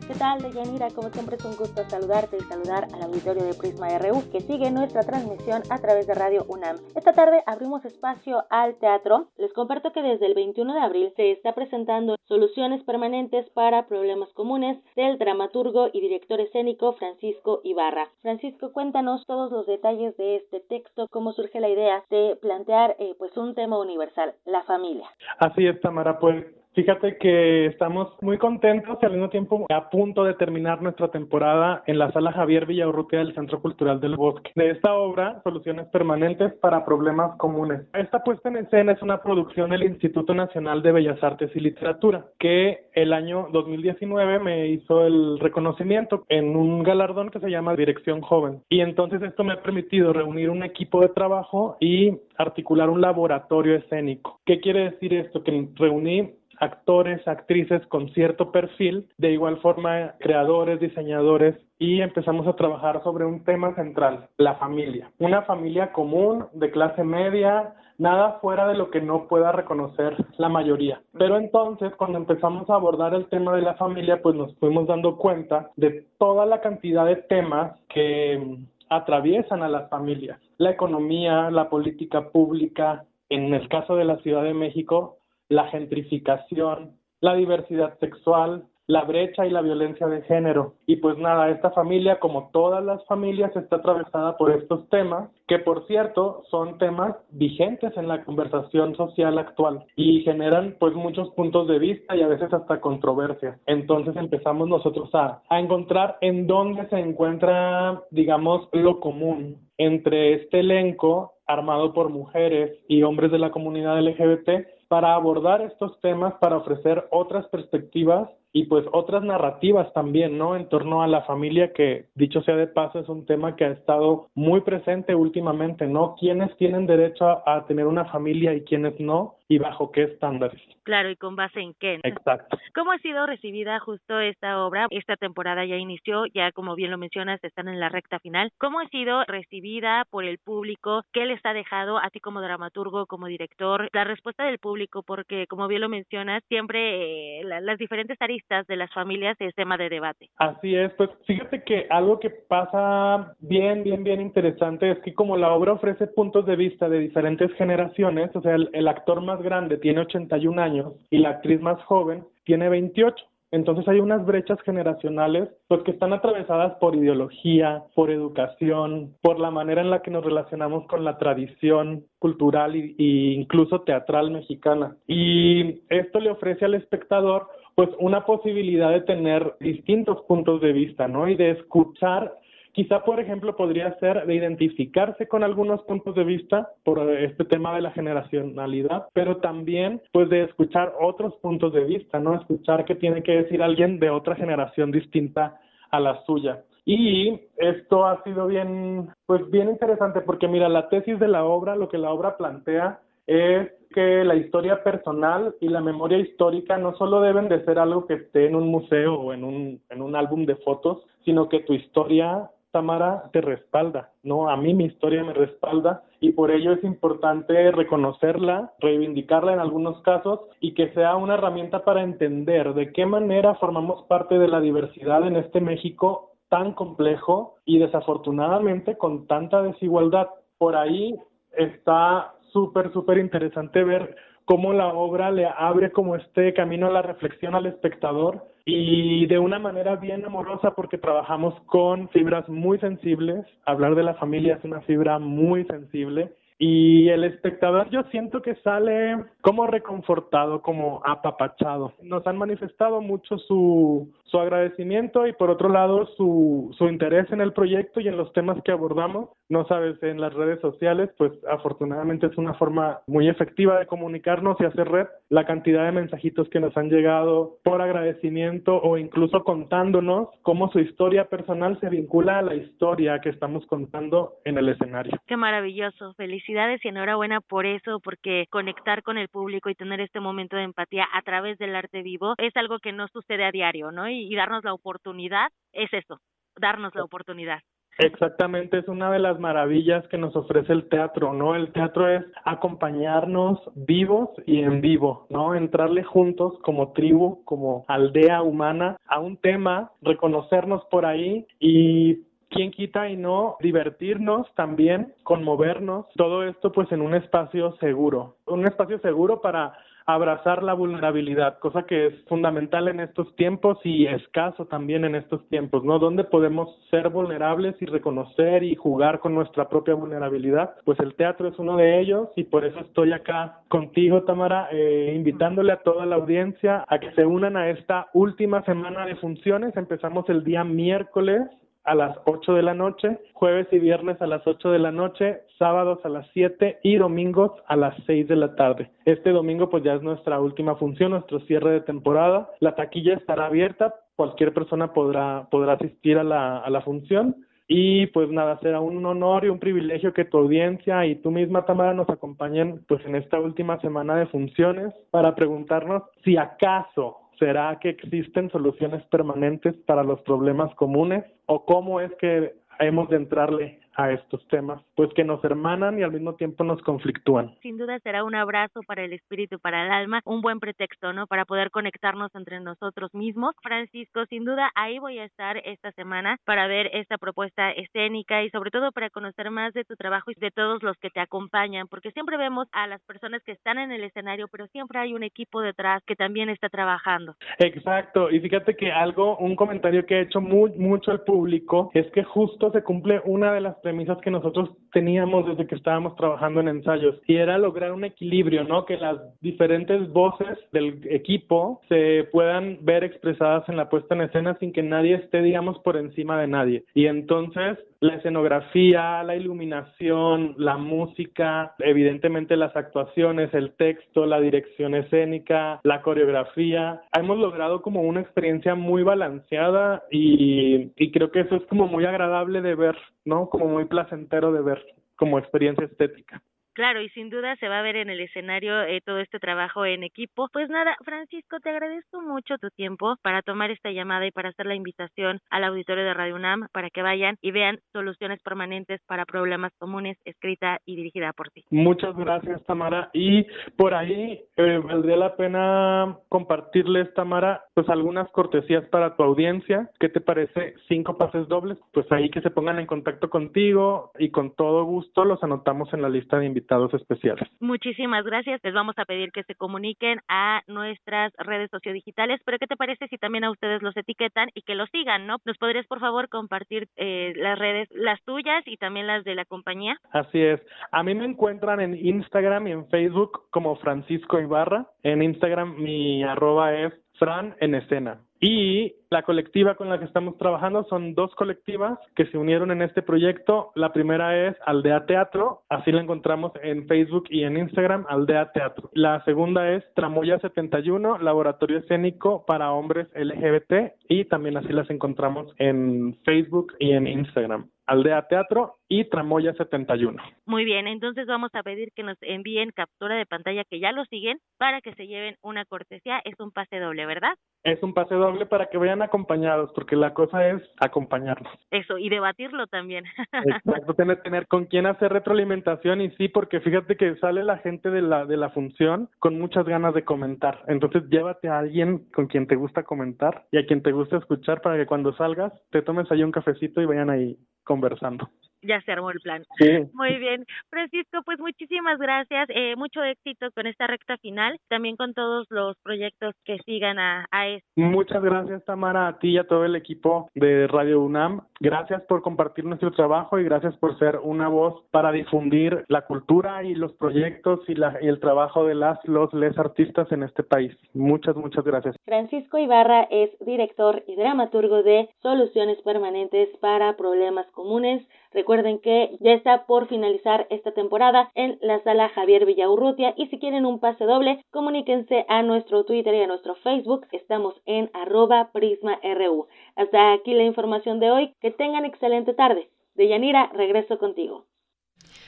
¿Qué tal, Deyanira? Como siempre es un gusto saludarte y saludar al auditorio de Prisma RU que sigue nuestra transmisión a través de Radio UNAM. Esta tarde abrimos espacio al teatro. Les comparto que desde el 21 de abril se está presentando Soluciones Permanentes para Problemas Comunes del dramaturgo y director escénico Francisco Ibarra. Francisco, cuéntanos todos los detalles de este texto, cómo surge la idea de plantear eh, pues un tema universal, la familia. Así es, Tamara, pues Fíjate que estamos muy contentos y al mismo tiempo a punto de terminar nuestra temporada en la sala Javier Villaurrutia del Centro Cultural del Bosque. De esta obra, Soluciones Permanentes para Problemas Comunes. Esta puesta en escena es una producción del Instituto Nacional de Bellas Artes y Literatura, que el año 2019 me hizo el reconocimiento en un galardón que se llama Dirección Joven. Y entonces esto me ha permitido reunir un equipo de trabajo y articular un laboratorio escénico. ¿Qué quiere decir esto? Que reuní actores, actrices con cierto perfil, de igual forma creadores, diseñadores, y empezamos a trabajar sobre un tema central, la familia. Una familia común, de clase media, nada fuera de lo que no pueda reconocer la mayoría. Pero entonces, cuando empezamos a abordar el tema de la familia, pues nos fuimos dando cuenta de toda la cantidad de temas que atraviesan a las familias. La economía, la política pública, en el caso de la Ciudad de México, la gentrificación, la diversidad sexual, la brecha y la violencia de género. Y pues nada, esta familia, como todas las familias, está atravesada por estos temas, que por cierto son temas vigentes en la conversación social actual y generan pues muchos puntos de vista y a veces hasta controversias. Entonces empezamos nosotros a, a encontrar en dónde se encuentra, digamos, lo común entre este elenco armado por mujeres y hombres de la comunidad LGBT para abordar estos temas, para ofrecer otras perspectivas y pues otras narrativas también, ¿no? En torno a la familia que, dicho sea de paso, es un tema que ha estado muy presente últimamente, ¿no? ¿Quiénes tienen derecho a, tener una familia y quiénes no? ¿Y bajo qué estándares? Claro, y con base en qué. Exacto. ¿Cómo ha sido recibida justo esta obra? Esta temporada ya inició, ya como bien lo mencionas, están en la recta final. ¿Cómo ha sido recibida por el público? ¿Qué les ha dejado a ti como dramaturgo, como director? La respuesta del público, porque como bien lo mencionas, siempre eh, las diferentes aristas de las familias es tema de debate. Así es, pues fíjate que algo que pasa bien, bien, bien interesante es que como la obra ofrece puntos de vista de diferentes generaciones, o sea, el, el actor más grande tiene 81 años y la actriz más joven tiene 28. Entonces hay unas brechas generacionales pues que están atravesadas por ideología, por educación, por la manera en la que nos relacionamos con la tradición cultural e incluso teatral mexicana. Y esto le ofrece al espectador pues una posibilidad de tener distintos puntos de vista, ¿no? Y de escuchar Quizá, por ejemplo, podría ser de identificarse con algunos puntos de vista por este tema de la generacionalidad, pero también pues de escuchar otros puntos de vista, ¿no? Escuchar qué tiene que decir alguien de otra generación distinta a la suya. Y esto ha sido bien, pues bien interesante porque mira, la tesis de la obra, lo que la obra plantea es que la historia personal y la memoria histórica no solo deben de ser algo que esté en un museo o en un, en un álbum de fotos, sino que tu historia Tamara te respalda, ¿no? A mí mi historia me respalda y por ello es importante reconocerla, reivindicarla en algunos casos y que sea una herramienta para entender de qué manera formamos parte de la diversidad en este México tan complejo y desafortunadamente con tanta desigualdad. Por ahí está súper, súper interesante ver cómo la obra le abre como este camino a la reflexión al espectador y de una manera bien amorosa porque trabajamos con fibras muy sensibles. Hablar de la familia es una fibra muy sensible y el espectador yo siento que sale como reconfortado, como apapachado. Nos han manifestado mucho su, su agradecimiento y por otro lado su, su interés en el proyecto y en los temas que abordamos. No sabes, en las redes sociales, pues afortunadamente es una forma muy efectiva de comunicarnos y hacer red. La cantidad de mensajitos que nos han llegado por agradecimiento o incluso contándonos cómo su historia personal se vincula a la historia que estamos contando en el escenario. Qué maravilloso. Felicidades y enhorabuena por eso, porque conectar con el público y tener este momento de empatía a través del arte vivo es algo que no sucede a diario, ¿no? Y, y darnos la oportunidad es eso, darnos la oportunidad. Exactamente, es una de las maravillas que nos ofrece el teatro, ¿no? El teatro es acompañarnos vivos y en vivo, ¿no? Entrarle juntos como tribu, como aldea humana a un tema, reconocernos por ahí y quién quita y no divertirnos también, conmovernos, todo esto pues en un espacio seguro, un espacio seguro para abrazar la vulnerabilidad, cosa que es fundamental en estos tiempos y escaso también en estos tiempos, ¿no? Donde podemos ser vulnerables y reconocer y jugar con nuestra propia vulnerabilidad. Pues el teatro es uno de ellos y por eso estoy acá contigo, Tamara, eh, invitándole a toda la audiencia a que se unan a esta última semana de funciones. Empezamos el día miércoles a las 8 de la noche, jueves y viernes a las 8 de la noche, sábados a las 7 y domingos a las 6 de la tarde. Este domingo pues ya es nuestra última función, nuestro cierre de temporada. La taquilla estará abierta, cualquier persona podrá, podrá asistir a la, a la función. Y pues nada, será un honor y un privilegio que tu audiencia y tú misma, Tamara, nos acompañen pues en esta última semana de funciones para preguntarnos si acaso ¿Será que existen soluciones permanentes para los problemas comunes? ¿O cómo es que hemos de entrarle a estos temas, pues que nos hermanan y al mismo tiempo nos conflictúan. Sin duda será un abrazo para el espíritu, para el alma, un buen pretexto, ¿no? Para poder conectarnos entre nosotros mismos. Francisco, sin duda ahí voy a estar esta semana para ver esta propuesta escénica y sobre todo para conocer más de tu trabajo y de todos los que te acompañan, porque siempre vemos a las personas que están en el escenario, pero siempre hay un equipo detrás que también está trabajando. Exacto, y fíjate que algo, un comentario que ha hecho muy, mucho el público es que justo se cumple una de las premisas que nosotros teníamos desde que estábamos trabajando en ensayos y era lograr un equilibrio, ¿no? Que las diferentes voces del equipo se puedan ver expresadas en la puesta en escena sin que nadie esté, digamos, por encima de nadie. Y entonces la escenografía, la iluminación, la música, evidentemente las actuaciones, el texto, la dirección escénica, la coreografía. Hemos logrado como una experiencia muy balanceada y, y creo que eso es como muy agradable de ver, ¿no? Como muy placentero de ver como experiencia estética. Claro, y sin duda se va a ver en el escenario eh, todo este trabajo en equipo. Pues nada, Francisco, te agradezco mucho tu tiempo para tomar esta llamada y para hacer la invitación al auditorio de Radio UNAM para que vayan y vean soluciones permanentes para problemas comunes, escrita y dirigida por ti. Muchas gracias, Tamara. Y por ahí eh, valdría la pena compartirles, Tamara, pues algunas cortesías para tu audiencia. ¿Qué te parece? Cinco pases dobles. Pues ahí que se pongan en contacto contigo y con todo gusto los anotamos en la lista de invitados especiales. Muchísimas gracias. Les vamos a pedir que se comuniquen a nuestras redes sociodigitales, pero ¿qué te parece si también a ustedes los etiquetan y que los sigan, no? ¿Nos podrías, por favor, compartir eh, las redes, las tuyas y también las de la compañía? Así es. A mí me encuentran en Instagram y en Facebook como Francisco Ibarra. En Instagram mi arroba es Fran en escena. Y la colectiva con la que estamos trabajando son dos colectivas que se unieron en este proyecto. La primera es Aldea Teatro, así la encontramos en Facebook y en Instagram, Aldea Teatro. La segunda es Tramoya 71, Laboratorio Escénico para Hombres LGBT, y también así las encontramos en Facebook y en Instagram. Aldea Teatro y Tramoya 71. Muy bien, entonces vamos a pedir que nos envíen captura de pantalla que ya lo siguen para que se lleven una cortesía. Es un pase doble, ¿verdad? Es un pase doble para que vayan acompañados, porque la cosa es acompañarnos. Eso, y debatirlo también. [laughs] Exacto, tener, tener con quién hacer retroalimentación y sí, porque fíjate que sale la gente de la, de la función con muchas ganas de comentar. Entonces llévate a alguien con quien te gusta comentar y a quien te gusta escuchar para que cuando salgas te tomes ahí un cafecito y vayan ahí conversando ya se armó el plan. Sí. Muy bien. Francisco, pues muchísimas gracias. Eh, mucho éxito con esta recta final, también con todos los proyectos que sigan a, a. Muchas gracias, Tamara, a ti y a todo el equipo de Radio UNAM. Gracias por compartir nuestro trabajo y gracias por ser una voz para difundir la cultura y los proyectos y, la, y el trabajo de las, los, les artistas en este país. Muchas, muchas gracias. Francisco Ibarra es director y dramaturgo de Soluciones Permanentes para Problemas Comunes. Recuerden que ya está por finalizar esta temporada en la sala Javier Villaurrutia y si quieren un pase doble, comuníquense a nuestro Twitter y a nuestro Facebook. Estamos en arroba prisma.ru. Hasta aquí la información de hoy. Que tengan excelente tarde. Deyanira, regreso contigo.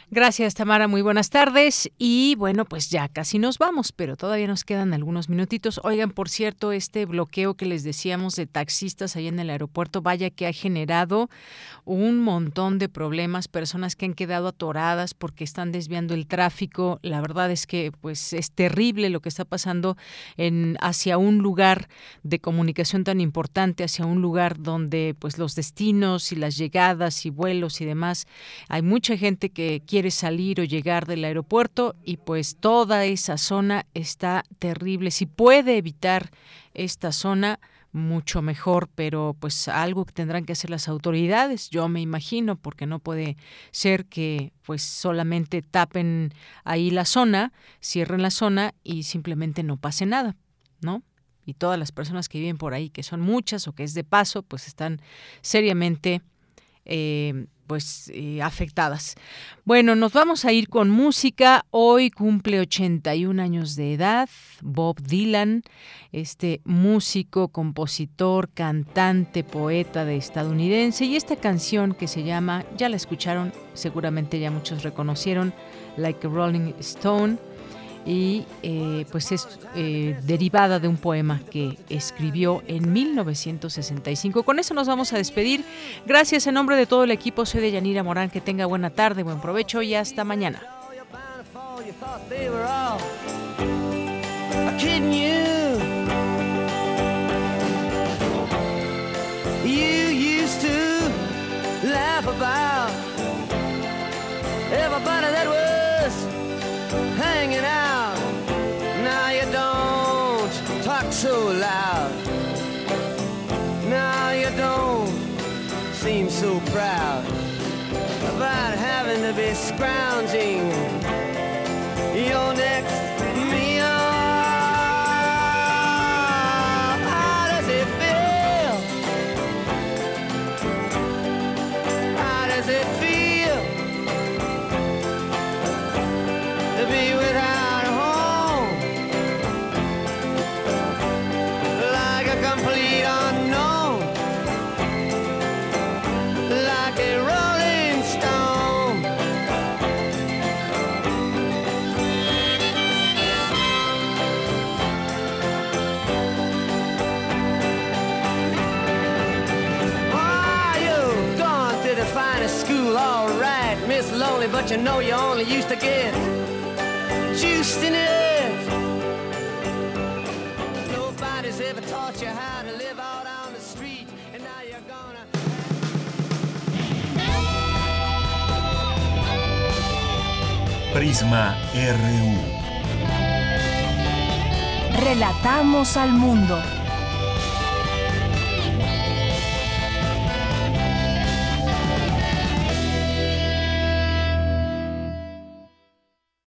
Gracias, Tamara. Muy buenas tardes. Y bueno, pues ya casi nos vamos, pero todavía nos quedan algunos minutitos. Oigan, por cierto, este bloqueo que les decíamos de taxistas ahí en el aeropuerto, vaya que ha generado un montón de problemas, personas que han quedado atoradas porque están desviando el tráfico. La verdad es que pues es terrible lo que está pasando en hacia un lugar de comunicación tan importante, hacia un lugar donde pues los destinos y las llegadas y vuelos y demás, hay mucha gente que quiere quiere salir o llegar del aeropuerto y pues toda esa zona está terrible. Si puede evitar esta zona, mucho mejor, pero pues algo que tendrán que hacer las autoridades, yo me imagino, porque no puede ser que pues solamente tapen ahí la zona, cierren la zona y simplemente no pase nada, ¿no? Y todas las personas que viven por ahí, que son muchas o que es de paso, pues están seriamente eh, pues eh, afectadas. Bueno, nos vamos a ir con música. Hoy cumple 81 años de edad Bob Dylan, este músico, compositor, cantante, poeta de estadounidense y esta canción que se llama, ya la escucharon, seguramente ya muchos reconocieron, Like a Rolling Stone y eh, pues es eh, derivada de un poema que escribió en 1965. Con eso nos vamos a despedir. Gracias en nombre de todo el equipo. Soy de Yanira Morán. Que tenga buena tarde, buen provecho y hasta mañana. Hanging out. Now you don't talk so loud. Now you don't seem so proud about having to be scrounging your next lonely, but you know you only used to get juiced in it. Nobody's ever taught you how to live out on the street, and now you're gonna. Prisma RU. Relatamos al mundo.